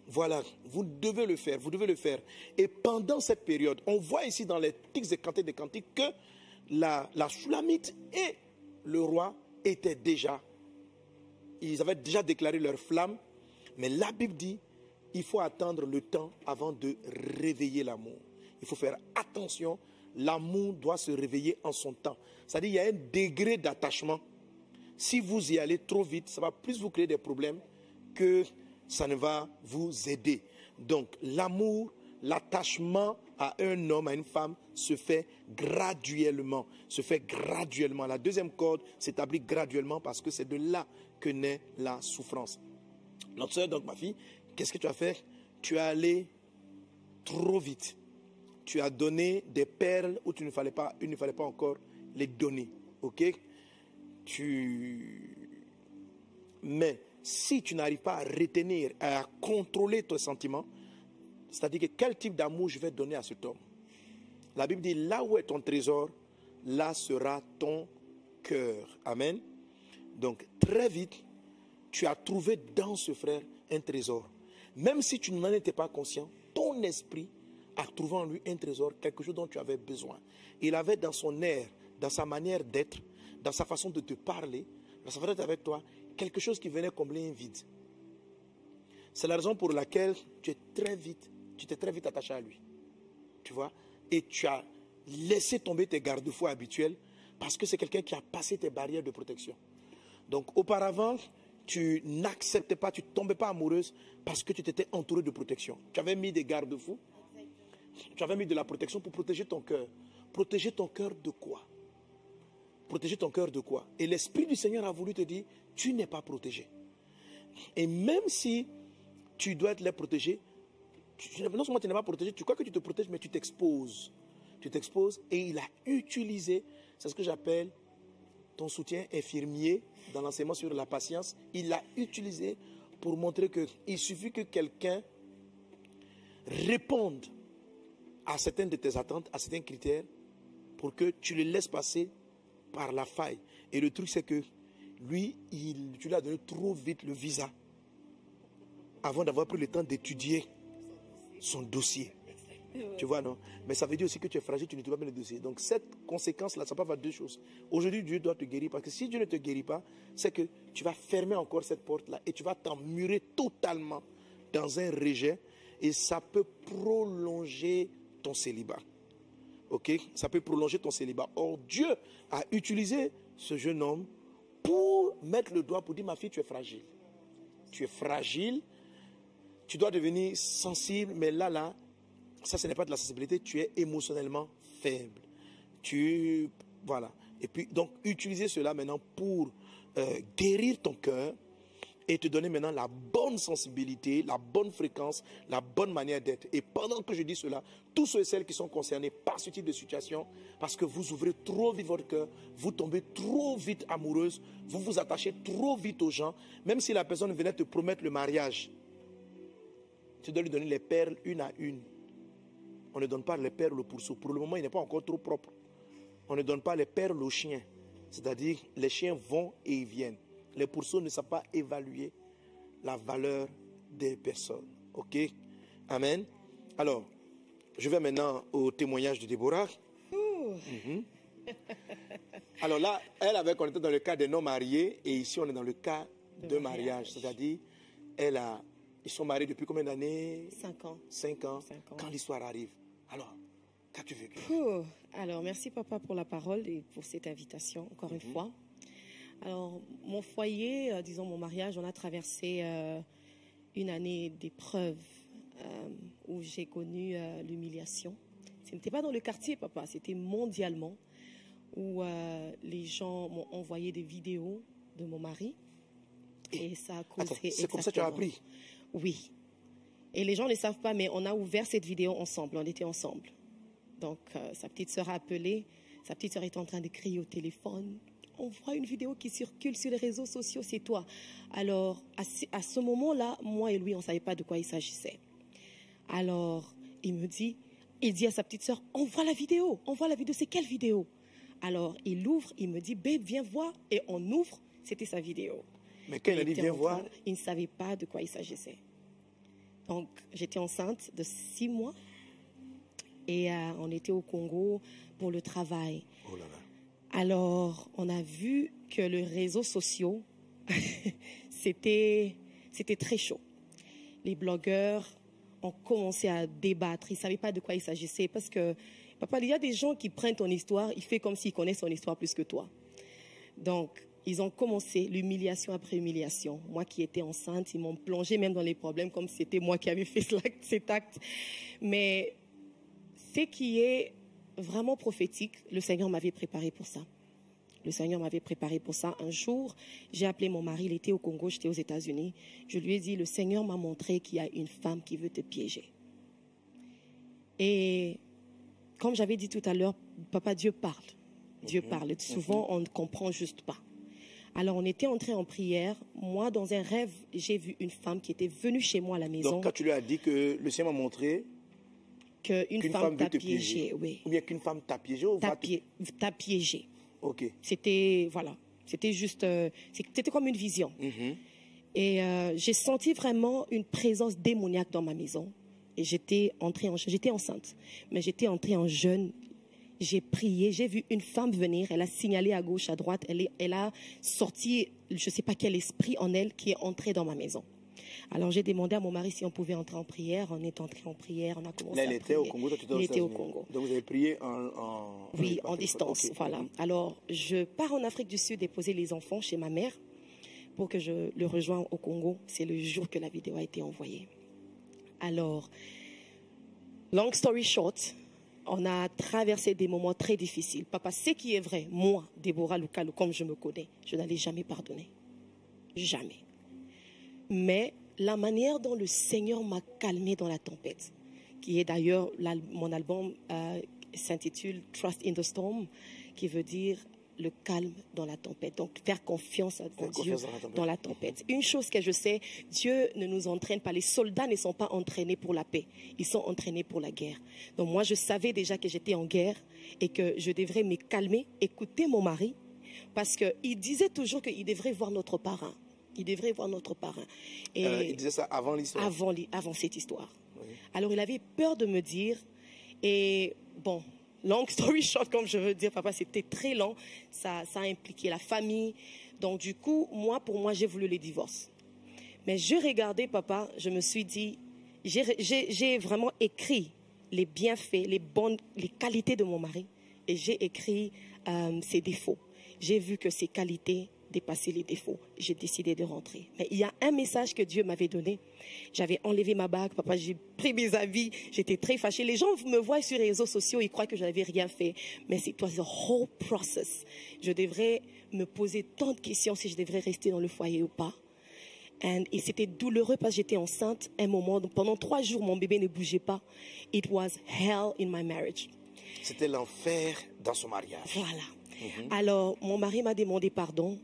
Voilà, vous devez le faire, vous devez le faire. Et pendant cette période, on voit ici dans les tics et cantiques des cantiques que la, la Shulamite et le roi étaient déjà, ils avaient déjà déclaré leur flamme. Mais la Bible dit, il faut attendre le temps avant de réveiller l'amour. Il faut faire attention l'amour doit se réveiller en son temps. C'est-à-dire qu'il y a un degré d'attachement. Si vous y allez trop vite, ça va plus vous créer des problèmes que ça ne va vous aider. Donc l'amour, l'attachement à un homme, à une femme, se fait graduellement. Se fait graduellement. La deuxième corde s'établit graduellement parce que c'est de là que naît la souffrance. Notre soeur, donc ma fille, qu'est-ce que tu as fait? Tu es allé trop vite tu as donné des perles où tu ne fallait pas, il ne fallait pas encore les donner. OK? Tu mais si tu n'arrives pas à retenir, à contrôler tes sentiments, c'est-à-dire que quel type d'amour je vais donner à cet homme? La Bible dit là où est ton trésor, là sera ton cœur. Amen? Donc très vite, tu as trouvé dans ce frère un trésor. Même si tu n'en étais pas conscient, ton esprit a trouvé en lui un trésor, quelque chose dont tu avais besoin. Il avait dans son air, dans sa manière d'être, dans sa façon de te parler, dans sa façon d'être avec toi, quelque chose qui venait combler un vide. C'est la raison pour laquelle tu es très vite, tu t'es très vite attaché à lui. Tu vois? Et tu as laissé tomber tes garde-fous habituels parce que c'est quelqu'un qui a passé tes barrières de protection. Donc auparavant, tu n'acceptais pas, tu ne tombais pas amoureuse parce que tu t'étais entouré de protection. Tu avais mis des garde-fous tu avais mis de la protection pour protéger ton cœur. Protéger ton cœur de quoi? Protéger ton cœur de quoi? Et l'Esprit du Seigneur a voulu te dire, tu n'es pas protégé. Et même si tu dois être protégé, non seulement tu n'es pas protégé, tu crois que tu te protèges, mais tu t'exposes. Tu t'exposes et il a utilisé, c'est ce que j'appelle ton soutien infirmier dans l'enseignement sur la patience. Il l'a utilisé pour montrer qu'il suffit que quelqu'un réponde à certaines de tes attentes, à certains critères, pour que tu les laisses passer par la faille. Et le truc, c'est que lui, tu lui as donné trop vite le visa avant d'avoir pris le temps d'étudier son dossier. Tu vois, non? Mais ça veut dire aussi que tu es fragile, tu ne trouves pas bien le dossier. Donc, cette conséquence-là, ça peut avoir deux choses. Aujourd'hui, Dieu doit te guérir parce que si Dieu ne te guérit pas, c'est que tu vas fermer encore cette porte-là et tu vas t'emmurer totalement dans un rejet et ça peut prolonger ton célibat. Ok? Ça peut prolonger ton célibat. Or, Dieu a utilisé ce jeune homme pour mettre le doigt pour dire, ma fille, tu es fragile. Tu es fragile. Tu dois devenir sensible, mais là, là, ça, ce n'est pas de la sensibilité. Tu es émotionnellement faible. Tu, voilà. Et puis, donc, utiliser cela maintenant pour euh, guérir ton cœur, et te donner maintenant la bonne sensibilité, la bonne fréquence, la bonne manière d'être. Et pendant que je dis cela, tous ceux et celles qui sont concernés par ce type de situation, parce que vous ouvrez trop vite votre cœur, vous tombez trop vite amoureuse, vous vous attachez trop vite aux gens, même si la personne venait te promettre le mariage, tu dois lui donner les perles une à une. On ne donne pas les perles au pourceau. Pour le moment, il n'est pas encore trop propre. On ne donne pas les perles aux chiens. C'est-à-dire, les chiens vont et ils viennent. Les pourceaux ne savent pas évaluer la valeur des personnes. OK? Amen. Alors, je vais maintenant au témoignage de Déborah. Mhm. Alors là, elle avait qu'on était dans le cas des non mariés et ici on est dans le cas de, mariage. C'est-à-dire, elle a, ils sont mariés depuis combien d'années? Cinq ans. Cinq ans. Quand l'histoire arrive. Alors, qu'as-tu vécu? Alors, merci papa pour la parole et pour cette invitation, encore une mhm. fois. Alors, mon foyer, euh, disons mon mariage, on a traversé euh, une année d'épreuves euh, où j'ai connu l'humiliation. Ce n'était pas dans le quartier, papa, c'était mondialement, où les gens m'ont envoyé des vidéos de mon mari. Et ça a causé. C'est comme ça que tu as appris? Oui. Et les gens ne savent pas, mais on a ouvert cette vidéo ensemble, on était ensemble. Donc, sa petite sœur a appelé, sa petite sœur était en train de crier au téléphone on voit une vidéo qui circule sur les réseaux sociaux, c'est toi. Alors, à, ce moment-là, moi et lui, on ne savait pas de quoi il s'agissait. Alors, il me dit, il dit à sa petite sœur, on voit la vidéo, on voit la vidéo, c'est quelle vidéo? Alors, il ouvre, il me dit, babe, viens voir, et on ouvre, c'était sa vidéo. Mais quand il a dit, viens voir Il ne savait pas de quoi il s'agissait. Donc, j'étais enceinte de six mois, et euh, on était au Congo pour le travail. Oh là là. Alors, on a vu que le réseau social, c'était, très chaud. Les blogueurs ont commencé à débattre. Ils ne savaient pas de quoi il s'agissait parce que, papa, il y a des gens qui prennent ton histoire, ils font comme s'ils connaissent ton histoire plus que toi. Donc, ils ont commencé l'humiliation après humiliation. Moi qui étais enceinte, ils m'ont plongé même dans les problèmes comme c'était moi qui avais fait cet acte. Mais ce qui est vraiment prophétique, le Seigneur m'avait préparé pour ça. Le Seigneur m'avait préparé pour ça. Un jour, j'ai appelé mon mari, il était au Congo, j'étais aux États-Unis. Je lui ai dit, le Seigneur m'a montré qu'il y a une femme qui veut te piéger. Et comme j'avais dit tout à l'heure, Papa Dieu parle. Dieu mhm. parle. Souvent, on ne comprend juste pas. Alors, on était entré en prière. Moi, dans un rêve, j'ai vu une femme qui était venue chez moi à la maison. Donc, quand tu lui as dit que le Seigneur m'a montré qu'une femme, t'a piégé, oui. Ou bien qu'une femme t'a piégé ou t'a piégé. Ok. C'était, voilà. C'était juste, euh, c'était comme une vision. Mm-hmm. Et euh, j'ai senti vraiment une présence démoniaque dans ma maison. Et j'étais entrée en, j'étais enceinte, mais j'étais entrée en jeûne. J'ai prié, j'ai vu une femme venir, elle a signalé à gauche, à droite, elle, est, elle a sorti, je ne sais pas quel esprit en elle qui est entré dans ma maison. Alors j'ai demandé à mon mari si on pouvait entrer en prière. On est entré en prière, on a commencé Là, elle était au Congo, Il était au Congo. Donc vous avez prié en... oui, en distance, voilà. Alors je pars en Afrique du Sud déposer les enfants chez ma mère pour que je le rejoigne au Congo. C'est le jour que la vidéo a été envoyée. Alors, long story short, on a traversé des moments très difficiles. Papa, ce qui est vrai, moi, Déborah Lukalu, comme je me connais, je n'allais jamais pardonner. Jamais. Mais la manière dont le Seigneur m'a calmé dans la tempête, qui est d'ailleurs mon album euh, s'intitule Trust in the Storm, qui veut dire le calme dans la tempête. Donc, faire confiance à Dieu dans la, tempête. Une chose que je sais, Dieu ne nous entraîne pas. Les soldats ne sont pas entraînés pour la paix. Ils sont entraînés pour la guerre. Donc, moi, je savais déjà que j'étais en guerre et que je devrais me calmer, écouter mon mari, parce qu'il disait toujours qu'il devrait voir notre parent. Il devrait voir notre parrain. Et euh, il disait ça avant l'histoire avant, avant cette histoire. Alors il avait peur de me dire, et bon, long story short, comme je veux dire, papa, c'était très long. Ça, ça a impliqué la famille. Donc du coup, moi, pour moi, j'ai voulu le divorce. Mais je regardais, papa, je me suis dit, j'ai vraiment écrit les bienfaits, les bonnes, les qualités de mon mari, et j'ai écrit euh, ses défauts. J'ai vu que ses qualités dépasser les défauts. J'ai décidé de rentrer. Mais il y a un message que Dieu m'avait donné. J'avais enlevé ma bague, papa, j'ai pris mes habits, j'étais très fâchée. Les gens me voient sur les réseaux sociaux, ils croient que je n'avais rien fait. Mais c'est was a whole process. Je devrais me poser tant de questions si je devrais rester dans le foyer ou pas. et c'était douloureux parce que j'étais enceinte un moment. pendant trois jours, mon bébé ne bougeait pas. It was hell in my marriage. C'était l'enfer dans son mariage. Voilà. Mhm. Alors, mon mari m'a demandé pardon.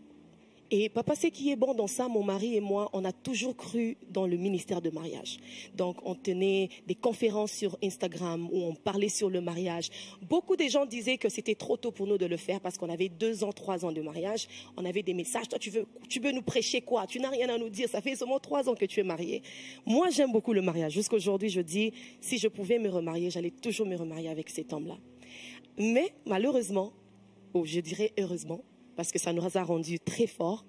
Et papa, ce qui est bon dans ça, mon mari et moi, on a toujours cru dans le ministère de mariage. Donc, on tenait des conférences sur Instagram où on parlait sur le mariage. Beaucoup de gens disaient que c'était trop tôt pour nous de le faire parce qu'on avait deux ans, trois ans de mariage. On avait des messages. Toi, tu veux, tu veux nous prêcher quoi? Tu n'as rien à nous dire. Ça fait seulement trois ans que tu es marié. Moi, j'aime beaucoup le mariage. Jusqu'aujourd'hui, je dis, si je pouvais me remarier, j'allais toujours me remarier avec cet homme-là. Mais malheureusement, ou je dirais heureusement, parce que ça nous a rendu très forts.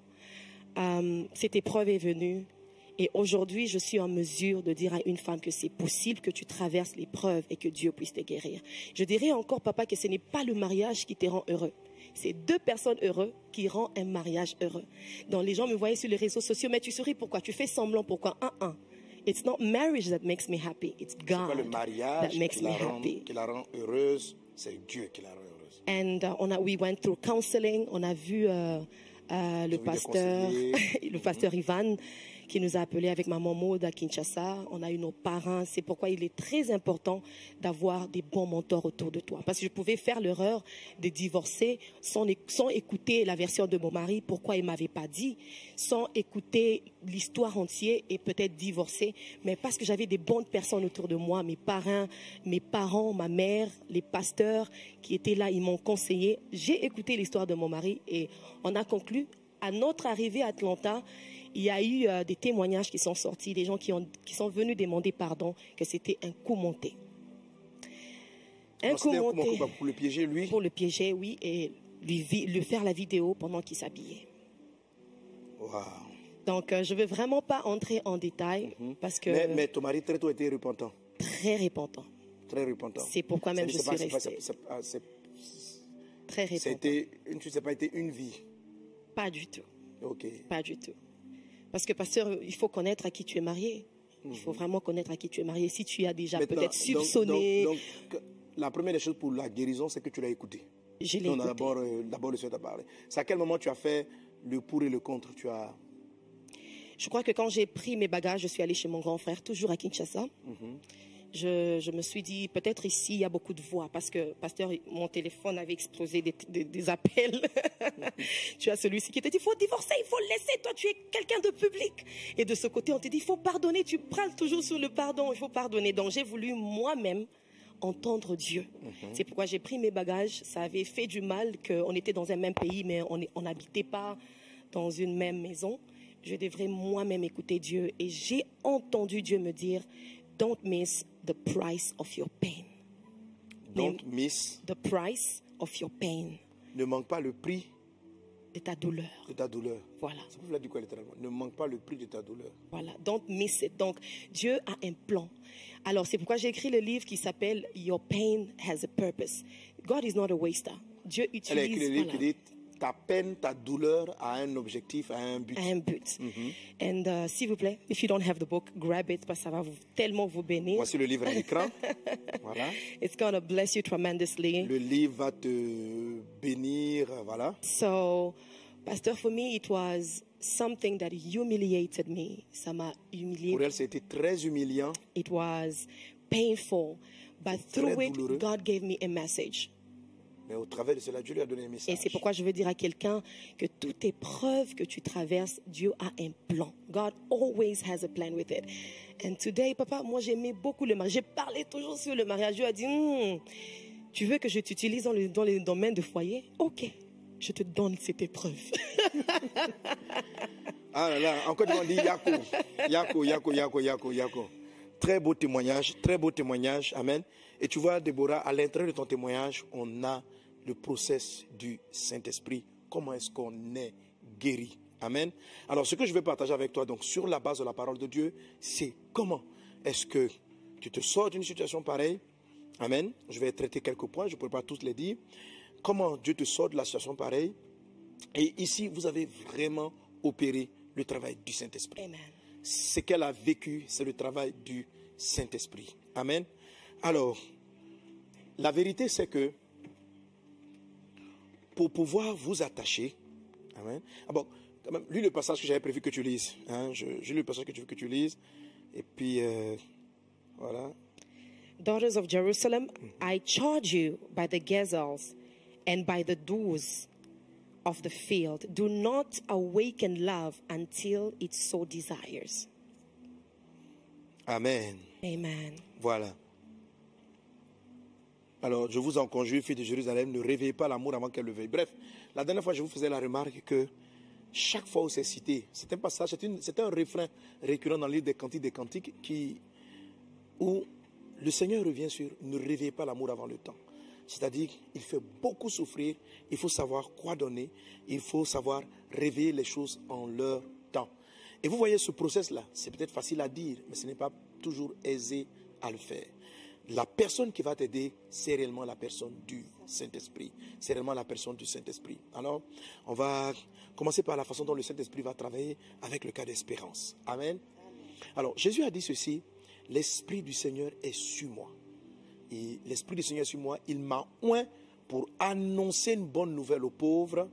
Euh, cette épreuve est venue et aujourd'hui, je suis en mesure de dire à une femme que c'est possible que tu traverses l'épreuve et que Dieu puisse te guérir. Je dirais encore, papa, que ce n'est pas le mariage qui te rend heureux. C'est deux personnes heureuses qui rendent un mariage heureux. Donc les gens me voyaient sur les réseaux sociaux, mais tu souris pourquoi? Tu fais semblant pourquoi? Un, un. It's not marriage that makes me happy. It's God pas le mariage that makes me happy. Qui la rend heureuse, c'est Dieu qui la rend And uh, on a, we went through counseling. On a vu uh, uh, le pasteur, le pasteur Ivan qui nous a appelés avec maman Maud à Kinshasa. On a eu nos parents. C'est pourquoi il est très important d'avoir des bons mentors autour de toi. Parce que je pouvais faire l'erreur de divorcer sans, sans écouter la version de mon mari, pourquoi il m'avait pas dit, sans écouter l'histoire entière et peut-être divorcer. Mais parce que j'avais des bonnes personnes autour de moi, mes parents, mes parents, ma mère, les pasteurs qui étaient là, ils m'ont conseillé. J'ai écouté l'histoire de mon mari et on a conclu à notre arrivée à Atlanta, il y a eu euh, des témoignages qui sont sortis, des gens qui, ont, qui sont venus demander pardon, que c'était un coup monté. Un coup monté. Pour le piéger, lui Pour le piéger, oui, et lui, lui faire la vidéo pendant qu'il s'habillait. Donc, euh, je ne veux vraiment pas entrer en détail mhm. parce que. Mais, mais, ton mari très tôt était repentant. Très repentant. Très repentant. C'est pourquoi même je suis restée. Ah, très repentant. Ça n'a pas été une vie. Pas du tout. Ok. Pas du tout. Parce que, pasteur, il faut connaître à qui tu es marié. Il faut mhm. vraiment connaître à qui tu es marié. Si tu as déjà peut-être soupçonné. Donc, la première des choses pour la guérison, c'est que tu l'as écouté. Je l'ai écouté. D'abord, euh, d'abord, le Seigneur t'a parlé. C'est à quel moment tu as fait le pour et le contre? Tu as... Je crois que quand j'ai pris mes bagages, je suis allée chez mon grand frère, toujours à Kinshasa. Mhm je, me suis dit, peut-être ici, il y a beaucoup de voix, parce que, pasteur, mon téléphone avait explosé des, appels. tu as celui-ci qui te dit, il faut divorcer, il faut laisser, toi, tu es quelqu'un de public. Et de ce côté, on te dit, il faut pardonner, tu parles toujours sur le pardon, il faut pardonner. Donc, j'ai voulu moi-même entendre Dieu. Mhm. C'est pourquoi j'ai pris mes bagages. Ça avait fait du mal qu'on était dans un même pays, mais on n'habitait pas dans une même maison. Je devrais moi-même écouter Dieu. Et j'ai entendu Dieu me dire, don't miss the price of your pain. Don't miss the price of your pain. Ne manque pas le prix de ta douleur. De ta douleur. Voilà. Quoi littéralement? Ne manque pas le prix de ta douleur. Voilà. Don't miss it. Donc, Dieu a un plan. Alors, c'est pourquoi j'ai écrit le livre qui s'appelle Your Pain Has a Purpose. God is not a waster. Dieu utilise. Elle a écrit le livre qui dit ta peine, ta douleur a un objectif, a un but. Un but. Mm And uh, s'il vous plaît, if you don't have the book, grab it parce que ça va vous, tellement vous bénir. Voici le livre à l'écran. voilà. It's going to bless you tremendously. Le livre va te bénir, voilà. So, Pastor, for me, it was something that humiliated me. Ça m'a humilié. Pour elle, c'était très humiliant. It was painful, but through it, God gave me a message. Mais au travers de cela, Dieu lui a donné un message. Et c'est pourquoi je veux dire à quelqu'un que toute épreuve que tu traverses, Dieu a un plan. God always has a plan with it. And today, papa, moi j'aimais beaucoup le mariage. J'ai parlé toujours sur le mariage. Dieu a dit, hmm, tu veux que je t'utilise dans, le, dans les domaines de foyer? Ok, je te donne cette épreuve. ah là là, encore on dit Yako, Yako, Yako, Yako, Yako, Yako. Très beau témoignage, très beau témoignage. Amen. Et tu vois, Déborah, à l'intérieur de ton témoignage, on a le process du Saint-Esprit. Comment est-ce qu'on est guéri? Amen. Alors, ce que je vais partager avec toi, donc, sur la base de la parole de Dieu, c'est comment est-ce que tu te sors d'une situation pareille? Amen. Je vais traiter quelques points, je ne pourrais pas tous les dire. Comment Dieu te sort de la situation pareille? Et ici, vous avez vraiment opéré le travail du Saint-Esprit. Amen. Ce qu'elle a vécu, c'est le travail du Saint-Esprit. Amen. Alors, la vérité, c'est que pour pouvoir vous attacher. Amen. Ah bon, quand même, lis le passage que j'avais prévu que tu lises. Hein, je, lis le passage que tu veux que tu lises. Et puis, euh, voilà. Daughters of Jerusalem, I charge you by the gazelles and by the doors of the field. Do not awaken love until it so desires. Amen. Amen. Voilà. Alors, je vous en conjure, fille de Jérusalem, ne réveillez pas l'amour avant qu'elle le veuille. Bref, la dernière fois, je vous faisais la remarque que chaque fois où c'est cité, c'est un passage, c'est un refrain récurrent dans le livre des Cantiques des Cantiques qui, où le Seigneur revient sur ne réveillez pas l'amour avant le temps. C'est-à-dire qu'il fait beaucoup souffrir, il faut savoir quoi donner, il faut savoir réveiller les choses en leur temps. Et vous voyez ce process-là, c'est peut-être facile à dire, mais ce n'est pas toujours aisé à le faire. La personne qui va t'aider, c'est réellement la personne du Saint-Esprit. C'est réellement la personne du Saint-Esprit. Alors, on va commencer par la façon dont le Saint-Esprit va travailler avec le cas d'espérance. Amen. Alors, Jésus a dit ceci, l'Esprit du Seigneur est sur moi. L'Esprit du Seigneur est sur moi. Il m'a oint pour annoncer une bonne nouvelle aux pauvres,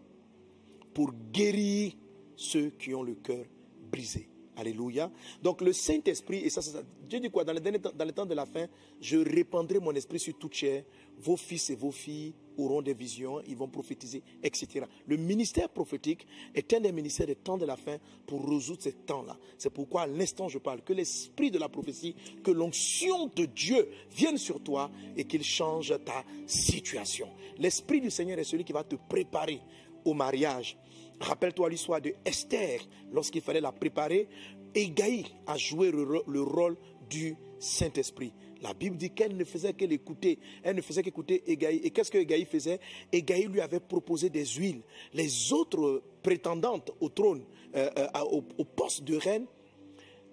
pour guérir ceux qui ont le cœur brisé. Alléluia. Donc le Saint-Esprit, et ça, ça, Dieu dit quoi? Dans, dans le temps de la fin, je répandrai mon esprit sur toute chair. Vos fils et vos filles auront des visions, ils vont prophétiser, etc. Le ministère prophétique est un des ministères des temps de la fin pour résoudre ces temps-là. C'est pourquoi à l'instant je parle, que l'esprit de la prophétie, que l'onction de Dieu vienne sur toi et qu'il change ta situation. L'esprit du Seigneur est celui qui va te préparer au mariage Rappelle-toi l'histoire de Esther, lorsqu'il fallait la préparer. Egaï a joué le rôle du Saint-Esprit. La Bible dit qu'elle ne faisait que l'écouter. Elle ne faisait qu'écouter Egaï. Et qu'est-ce que Egaï faisait? Egaï lui avait proposé des huiles. Les autres prétendantes au trône, euh, euh, au, au, poste de reine,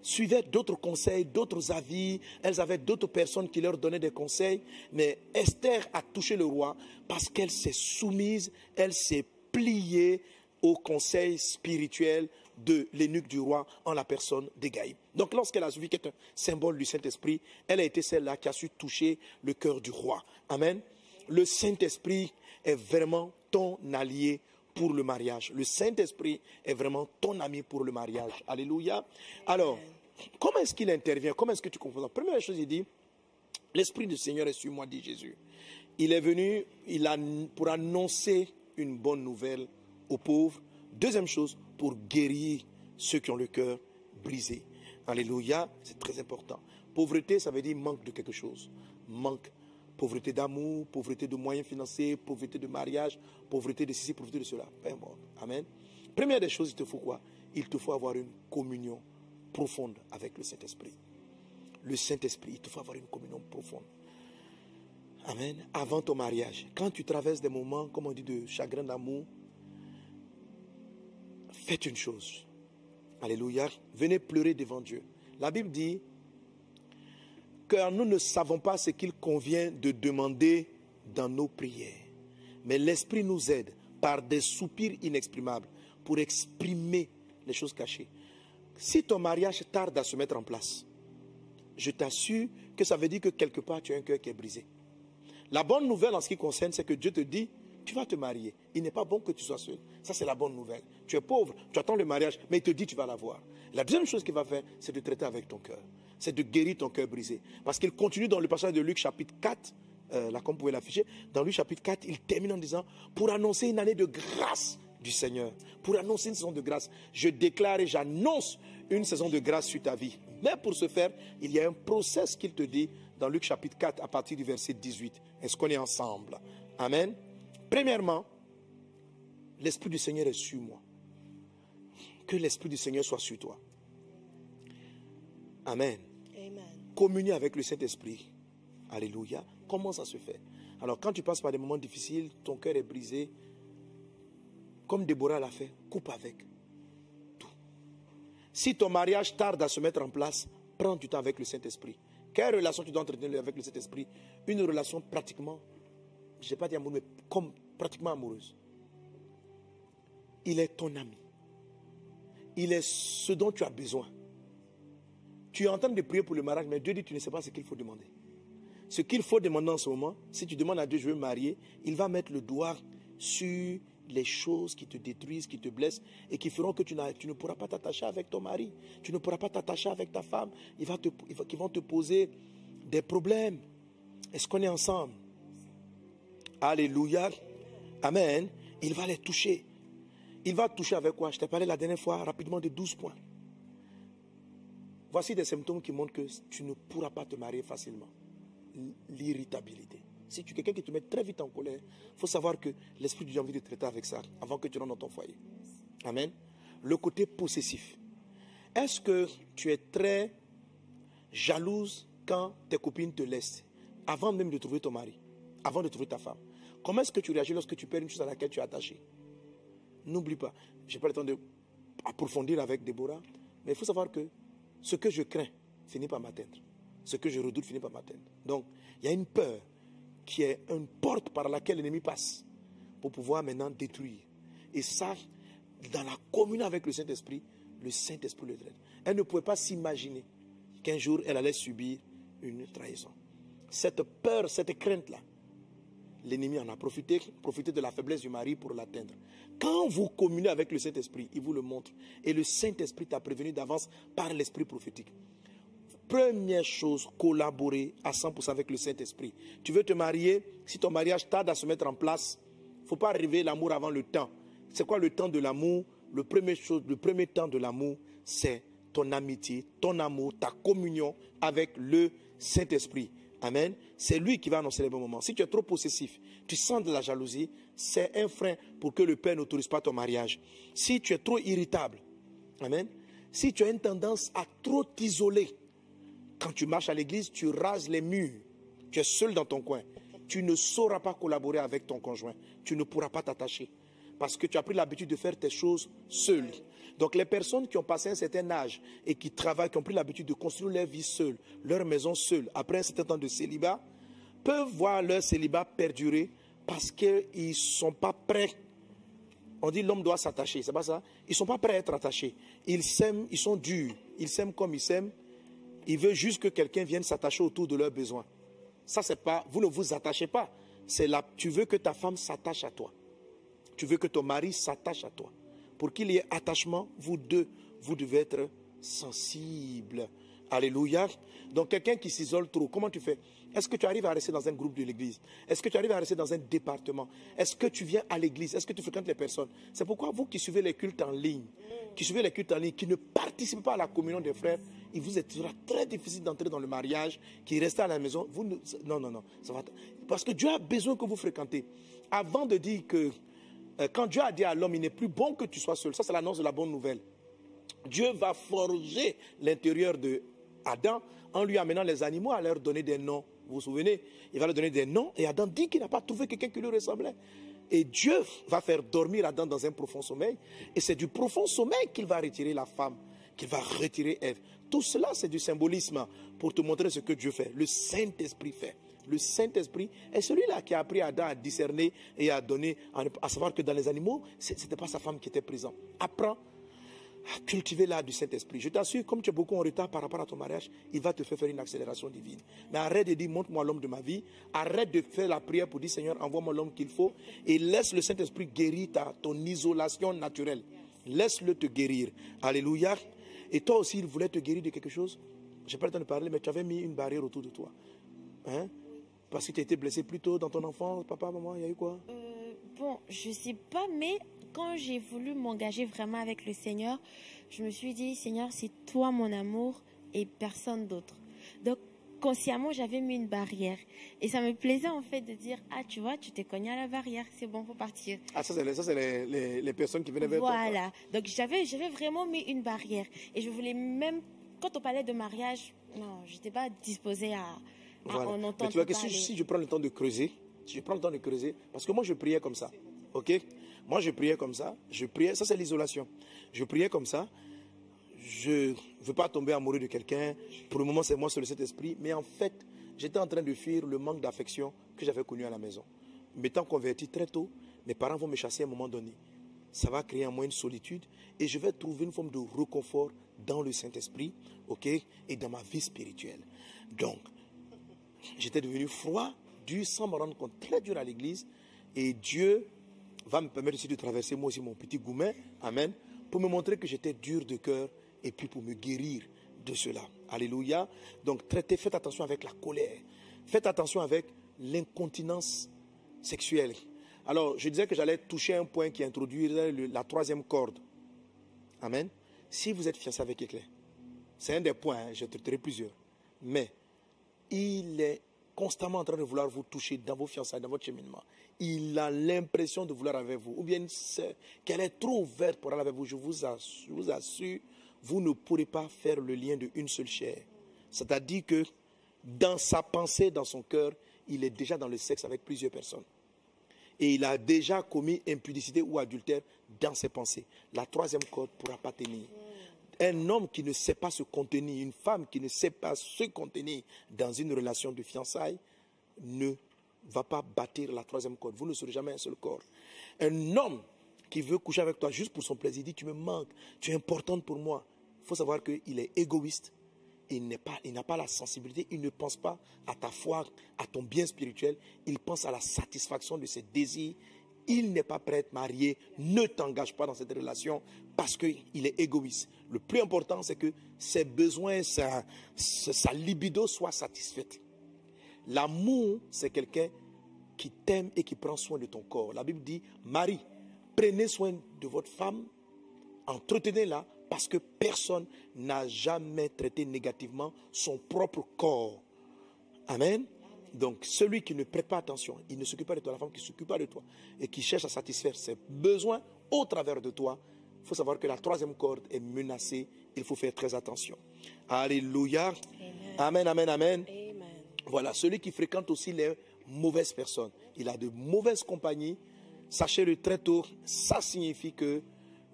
suivaient d'autres conseils, d'autres avis. Elles avaient d'autres personnes qui leur donnaient des conseils. Mais Esther a touché le roi parce qu'elle s'est soumise, elle s'est pliée au conseil spirituel de l'énuque du roi en la personne d'Egaï. Donc lorsqu'elle a suivi un symbole du Saint-Esprit, elle a été celle-là qui a su toucher le cœur du roi. Amen. Le Saint-Esprit est vraiment ton allié pour le mariage. Le Saint-Esprit est vraiment ton ami pour le mariage. Alléluia. Alors, comment est-ce qu'il intervient? Comment est-ce que tu comprends? Première chose, il dit, l'Esprit du Seigneur est sur moi, dit Jésus. Il est venu il a, pour annoncer une bonne nouvelle aux pauvres. Deuxième chose, pour guérir ceux qui ont le cœur brisé. Alléluia, c'est très important. Pauvreté, ça veut dire manque de quelque chose. Manque. Pauvreté d'amour, pauvreté de moyens financiers, pauvreté de mariage, pauvreté de ceci, pauvreté de cela. Amen. Première des choses, il te faut quoi? Il te faut avoir une communion profonde avec le Saint-Esprit. Le Saint-Esprit, il te faut avoir une communion profonde. Amen. Avant ton mariage, quand tu traverses des moments, comme on dit, de chagrin d'amour, faites une chose. Alléluia. Venez pleurer devant Dieu. La Bible dit, car nous ne savons pas ce qu'il convient de demander dans nos prières. Mais l'Esprit nous aide par des soupirs inexprimables pour exprimer les choses cachées. Si ton mariage tarde à se mettre en place, je t'assure que ça veut dire que quelque part tu as un cœur qui est brisé. La bonne nouvelle en ce qui concerne, c'est que Dieu te dit, tu vas te marier. Il n'est pas bon que tu sois seul. Ça, c'est la bonne nouvelle. Tu es pauvre, tu attends le mariage, mais il te dit tu vas l'avoir. La deuxième chose qu'il va faire, c'est de traiter avec ton cœur. C'est de guérir ton cœur brisé. Parce qu'il continue dans le passage de Luc chapitre 4, euh, là comme vous pouvez l'afficher, dans Luc chapitre 4, il termine en disant, pour annoncer une année de grâce du Seigneur, pour annoncer une saison de grâce, je déclare et j'annonce une saison de grâce sur ta vie. Mais pour ce faire, il y a un process qu'il te dit dans Luc chapitre 4 à partir du verset 18. Est-ce qu'on est ensemble? Amen. Premièrement, l'Esprit du Seigneur est sur moi. Que l'Esprit du Seigneur soit sur toi. Amen. Amen. avec le Saint-Esprit. Alléluia. Comment ça se fait? Alors, quand tu passes par des moments difficiles, ton cœur est brisé, comme Déborah l'a fait, coupe avec tout. Si ton mariage tarde à se mettre en place, prends du temps avec le Saint-Esprit. Quelle relation tu dois entretenir avec le Saint-Esprit? Une relation pratiquement je n'ai pas dit amour, mais comme pratiquement amoureuse. Il est ton ami. Il est ce dont tu as besoin. Tu es en train de prier pour le mariage, mais Dieu dit tu ne sais pas ce qu'il faut demander. Ce qu'il faut demander en ce moment, si tu demandes à Dieu je veux me marier, il va mettre le doigt sur les choses qui te détruisent, qui te blessent et qui feront que tu, ne pourras pas t'attacher avec ton mari, tu ne pourras pas t'attacher avec ta femme, ils, va te, ils vont te poser des problèmes. Est-ce qu'on est ensemble? Alléluia. Amen. Il va les toucher Il va toucher avec quoi? Je t'ai parlé la dernière fois rapidement de 12 points. Voici des symptômes qui montrent que tu ne pourras pas te marier facilement. L'irritabilité. Si tu es quelqu'un qui te met très vite en colère, il faut savoir que l'Esprit de Dieu a envie de traiter avec ça avant que tu rentres dans ton foyer. Amen. Le côté possessif. Est-ce que tu es très jalouse quand tes copines te laissent, avant même de trouver ton mari, avant de trouver ta femme? Comment est-ce que tu réagis lorsque tu perds une chose à laquelle tu es attaché? N'oublie pas, je n'ai pas le temps d'approfondir avec Déborah, mais il faut savoir que ce que je crains finit par m'atteindre. Ce que je redoute finit par m'atteindre. Donc, il y a une peur qui est une porte par laquelle l'ennemi passe pour pouvoir maintenant détruire. Et ça, dans la communion avec le Saint-Esprit, le Saint-Esprit le traite. Elle ne pouvait pas s'imaginer qu'un jour elle allait subir une trahison. Cette peur, cette crainte-là, l'ennemi en a profité, profité de la faiblesse du mari pour l'atteindre. Quand vous communez avec le Saint-Esprit, il vous le montre. Et le Saint-Esprit t'a prévenu d'avance par l'Esprit prophétique. Première chose, collaborer à 100% avec le Saint-Esprit. Tu veux te marier, si ton mariage tarde à se mettre en place, faut pas arriver l'amour avant le temps. C'est quoi le temps de l'amour? Le chose, le premier temps de l'amour, c'est ton amitié, ton amour, ta communion avec le Saint-Esprit. Amen. C'est lui qui va annoncer les bons moments. Si tu es trop possessif, tu sens de la jalousie, c'est un frein pour que le Père n'autorise pas ton mariage. Si tu es trop irritable, Amen. Si tu as une tendance à trop t'isoler, quand tu marches à l'église, tu rases les murs, tu es seul dans ton coin, tu ne sauras pas collaborer avec ton conjoint, tu ne pourras pas t'attacher parce que tu as pris l'habitude de faire tes choses seul. Donc les personnes qui ont passé un certain âge et qui travaillent, qui ont pris l'habitude de construire leur vie seule, leur maison seule, après un certain temps de célibat, peuvent voir leur célibat perdurer parce qu'ils ne sont pas prêts. On dit l'homme doit s'attacher, c'est pas ça? Ils ne sont pas prêts à être attachés. Ils s'aiment, ils sont durs. Ils s'aiment comme ils s'aiment. Ils veulent juste que quelqu'un vienne s'attacher autour de leurs besoins. Ça, c'est pas, vous ne vous attachez pas. C'est là, tu veux que ta femme s'attache à toi. Tu veux que ton mari s'attache à toi. Pour qu'il y ait attachement, vous deux, vous devez être sensibles. Alléluia. Donc quelqu'un qui s'isole trop, comment tu fais? Est-ce que tu arrives à rester dans un groupe de l'église? Est-ce que tu arrives à rester dans un département? Est-ce que tu viens à l'église? Est-ce que tu fréquentes les personnes? C'est pourquoi vous qui suivez les cultes en ligne, qui suivez les cultes en ligne, qui ne participez pas à la communion des frères, il vous sera très difficile d'entrer dans le mariage, qui restez à la maison. Vous non, non, non. Ça va, parce que Dieu a besoin que vous fréquentez. Avant de dire que quand Dieu a dit à l'homme, il n'est plus bon que tu sois seul, ça c'est l'annonce de la bonne nouvelle. Dieu va forger l'intérieur de Adam en lui amenant les animaux à leur donner des noms. Vous vous souvenez? Il va leur donner des noms et Adam dit qu'il n'a pas trouvé quelqu'un qui lui ressemblait. Et Dieu va faire dormir Adam dans un profond sommeil. Et c'est du profond sommeil qu'il va retirer la femme, qu'il va retirer Ève. Tout cela, c'est du symbolisme pour te montrer ce que Dieu fait. Le Saint-Esprit fait le Saint-Esprit est celui-là qui a appris Adam à discerner et à donner, à savoir que dans les animaux, ce n'était pas sa femme qui était présente. Apprends à cultiver l'art du Saint-Esprit. Je t'assure, comme tu es beaucoup en retard par rapport à ton mariage, il va te faire faire une accélération divine. Mais arrête de dire, montre-moi l'homme de ma vie. Arrête de faire la prière pour dire, Seigneur, envoie-moi l'homme qu'il faut. Et laisse le Saint-Esprit guérir ton isolation naturelle. Laisse-le te guérir. Alléluia. Et toi aussi, il voulait te guérir de quelque chose? Je n'ai pas le temps de parler, mais tu avais mis une barrière autour de toi. Hein? Parce que tu as été blessé plus tôt dans ton enfance, papa, maman, il y a eu quoi? Euh, Bon, je sais pas, mais quand j'ai voulu m'engager vraiment avec le Seigneur, je me suis dit, Seigneur, c'est toi mon amour et personne d'autre. Donc, consciemment, j'avais mis une barrière. Et ça me plaisait en fait de dire, ah, tu vois, tu t'es cogné à la barrière, c'est bon, faut partir. Ah, ça, c'est les, les, les, personnes qui venaient vers toi. Voilà. Donc, j'avais, j'avais vraiment mis une barrière. Et je voulais même, quand on parlait de mariage, non, je n'étais pas disposée à, ah, Mais tu vois que si, je prends le temps de creuser, si je prends le temps de creuser, parce que moi je priais comme ça, ok? Moi je priais comme ça, je priais, ça c'est l'isolation. Je priais comme ça, je ne veux pas tomber amoureux de quelqu'un, pour le moment c'est moi sur cet esprit, mais en fait j'étais en train de fuir le manque d'affection que j'avais connu à la maison. M'étant converti très tôt, mes parents vont me chasser à un moment donné. Ça va créer en moi une solitude et je vais trouver une forme de reconfort dans le Saint-Esprit, ok, et dans ma vie spirituelle. Donc, J'étais devenu froid, dur, sans me rendre compte, très dur à l'église. Et Dieu va me permettre aussi de traverser moi aussi mon petit goumet, Amen, pour me montrer que j'étais dur de cœur et puis pour me guérir de cela. Alléluia. Donc traitez, faites attention avec la colère. Faites attention avec l'incontinence sexuelle. Alors, je disais que j'allais toucher un point qui introduirait la troisième corde. Amen. Si vous êtes fiancé avec Éclair, c'est un des points, hein, je traiterai plusieurs. Mais il est constamment en train de vouloir vous toucher dans vos fiançailles, dans votre cheminement. Il a l'impression de vouloir avec vous. Ou bien qu'elle est trop ouverte pour aller avec vous. Je vous, assure, vous ne pourrez pas faire le lien de une seule chair. C'est-à-dire que dans sa pensée, dans son cœur, il est déjà dans le sexe avec plusieurs personnes. Et il a déjà commis impudicité ou adultère dans ses pensées. La troisième corde ne pourra pas tenir. Un homme qui ne sait pas se contenir, une femme qui ne sait pas se contenir dans une relation de fiançailles, ne va pas bâtir la troisième corde. Vous ne serez jamais un seul corps. Un homme qui veut coucher avec toi juste pour son plaisir, dit tu me manques, tu es importante pour moi. Il faut savoir qu'il est égoïste, il n'a pas, pas la sensibilité, il ne pense pas à ta foi, à ton bien spirituel, il pense à la satisfaction de ses désirs. Il n'est pas prêt à être marié, ne t'engage pas dans cette relation parce qu'il est égoïste. Le plus important, c'est que ses besoins, sa, libido soient satisfaits. L'amour, c'est quelqu'un qui t'aime et qui prend soin de ton corps. La Bible dit, Marie, prenez soin de votre femme, entretenez-la parce que personne n'a jamais traité négativement son propre corps. Amen. Donc, celui qui ne prête pas attention, il ne s'occupe pas de toi, la femme qui ne s'occupe pas de toi et qui cherche à satisfaire ses besoins au travers de toi, il faut savoir que la troisième corde est menacée. Il faut faire très attention. Alléluia. Amen, amen, amen. Voilà, celui qui fréquente aussi les mauvaises personnes. Il a de mauvaises compagnies. Sachez-le très tôt, ça signifie que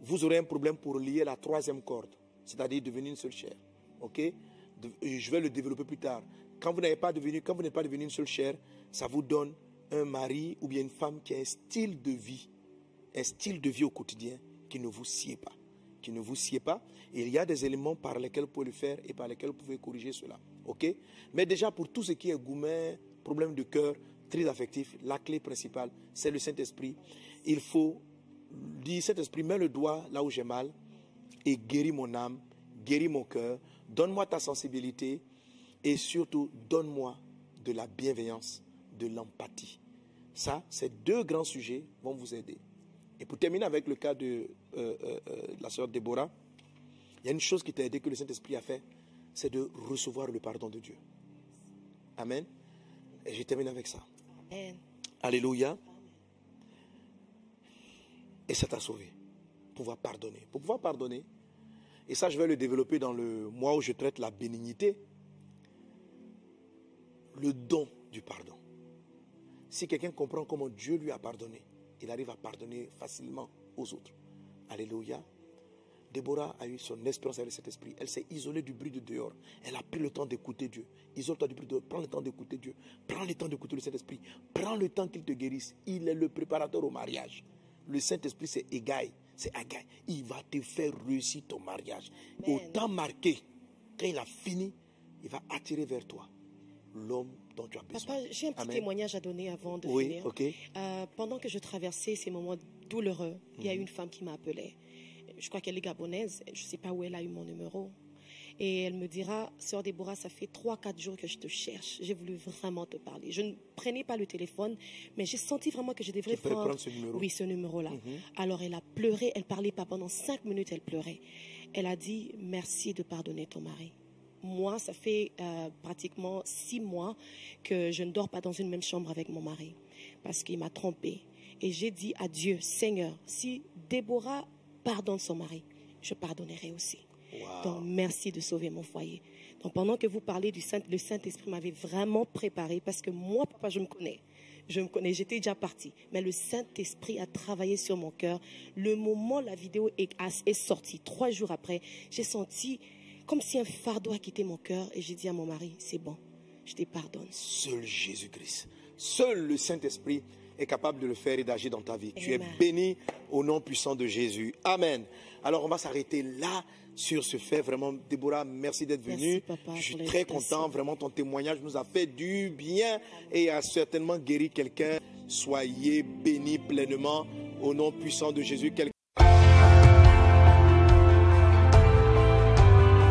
vous aurez un problème pour lier la troisième corde, c'est-à-dire devenir une seule chair. Ok? Je vais le développer plus tard. Quand vous n'avez pas devenu, n'êtes pas devenu une seule chair, ça vous donne un mari ou bien une femme qui a un style de vie, un style de vie au quotidien qui ne vous sied pas, qui ne vous sied pas. il y a des éléments par lesquels vous pouvez le faire et par lesquels vous pouvez corriger cela. Ok? Mais déjà pour tout ce qui est gourmet, problème de cœur, très affectif, la clé principale, c'est le Saint-Esprit. Il faut dit cet esprit, mets le doigt là où j'ai mal et guéris mon âme, guéris mon cœur, donne-moi ta sensibilité et surtout donne-moi de la bienveillance, de l'empathie. Ça, ces deux grands sujets vont vous aider. Et pour terminer avec le cas de, euh, euh, euh, la sœur Déborah, il y a une chose qui t'a aidé que le Saint-Esprit a fait, c'est de recevoir le pardon de Dieu. Amen. Et je termine avec ça. Alléluia. Et ça t'a sauvé. Pouvoir pardonner. Pour pouvoir pardonner, et ça je vais le développer dans le mois où je traite la bénignité, le don du pardon. Si quelqu'un comprend comment Dieu lui a pardonné, il arrive à pardonner facilement aux autres. Alléluia. Déborah a eu son expérience avec cet esprit. Elle s'est isolée du bruit de dehors. Elle a pris le temps d'écouter Dieu. Isole-toi du bruit de dehors. Prends le temps d'écouter Dieu. Prends le temps d'écouter le Saint-Esprit. Prends le temps qu'il te guérisse. Il est le préparateur au mariage. Le Saint-Esprit, c'est égal, c'est égal. Il va te faire réussir ton mariage. Au temps marqué, quand il a fini, il va attirer vers toi l'homme dont tu as besoin. Papa, j'ai un petit témoignage à donner avant de oui, finir. Euh, pendant que je traversais ces moments douloureux, il y a mhm. une femme qui m'a appelée. Je crois qu'elle est gabonaise. Je ne sais pas où elle a eu mon numéro. Et elle me dira, Sœur Déborah, ça fait trois, quatre jours que je te cherche. J'ai voulu vraiment te parler. Je ne prenais pas le téléphone, mais j'ai senti vraiment que je devrais prendre, ce numéro. Oui, ce numéro-là. Mhm. Alors elle a pleuré, elle parlait pas pendant cinq minutes, elle pleurait. Elle a dit, merci de pardonner ton mari. Moi, ça fait euh, pratiquement six mois que je ne dors pas dans une même chambre avec mon mari parce qu'il m'a trompée. Et j'ai dit à Dieu, Seigneur, si Déborah pardonne son mari, je pardonnerai aussi. Donc, merci de sauver mon foyer. Donc, pendant que vous parlez du Saint, le Saint-Esprit m'avait vraiment préparé parce que moi, papa, je me connais. Je me connais, j'étais déjà partie. Mais le Saint-Esprit a travaillé sur mon cœur. Le moment la vidéo est, est sortie, trois jours après, j'ai senti comme si un fardeau a quitté mon cœur et j'ai dit à mon mari, c'est bon, je te pardonne. Seul Jésus-Christ, seul le Saint-Esprit est capable de le faire et d'agir dans ta vie. Tu es béni au nom puissant de Jésus. Amen. Alors on va s'arrêter là sur ce fait. Vraiment, Déborah, merci d'être venue. Je suis très content. Vraiment, ton témoignage nous a fait du bien et a certainement guéri quelqu'un. Soyez bénis pleinement au nom puissant de Jésus.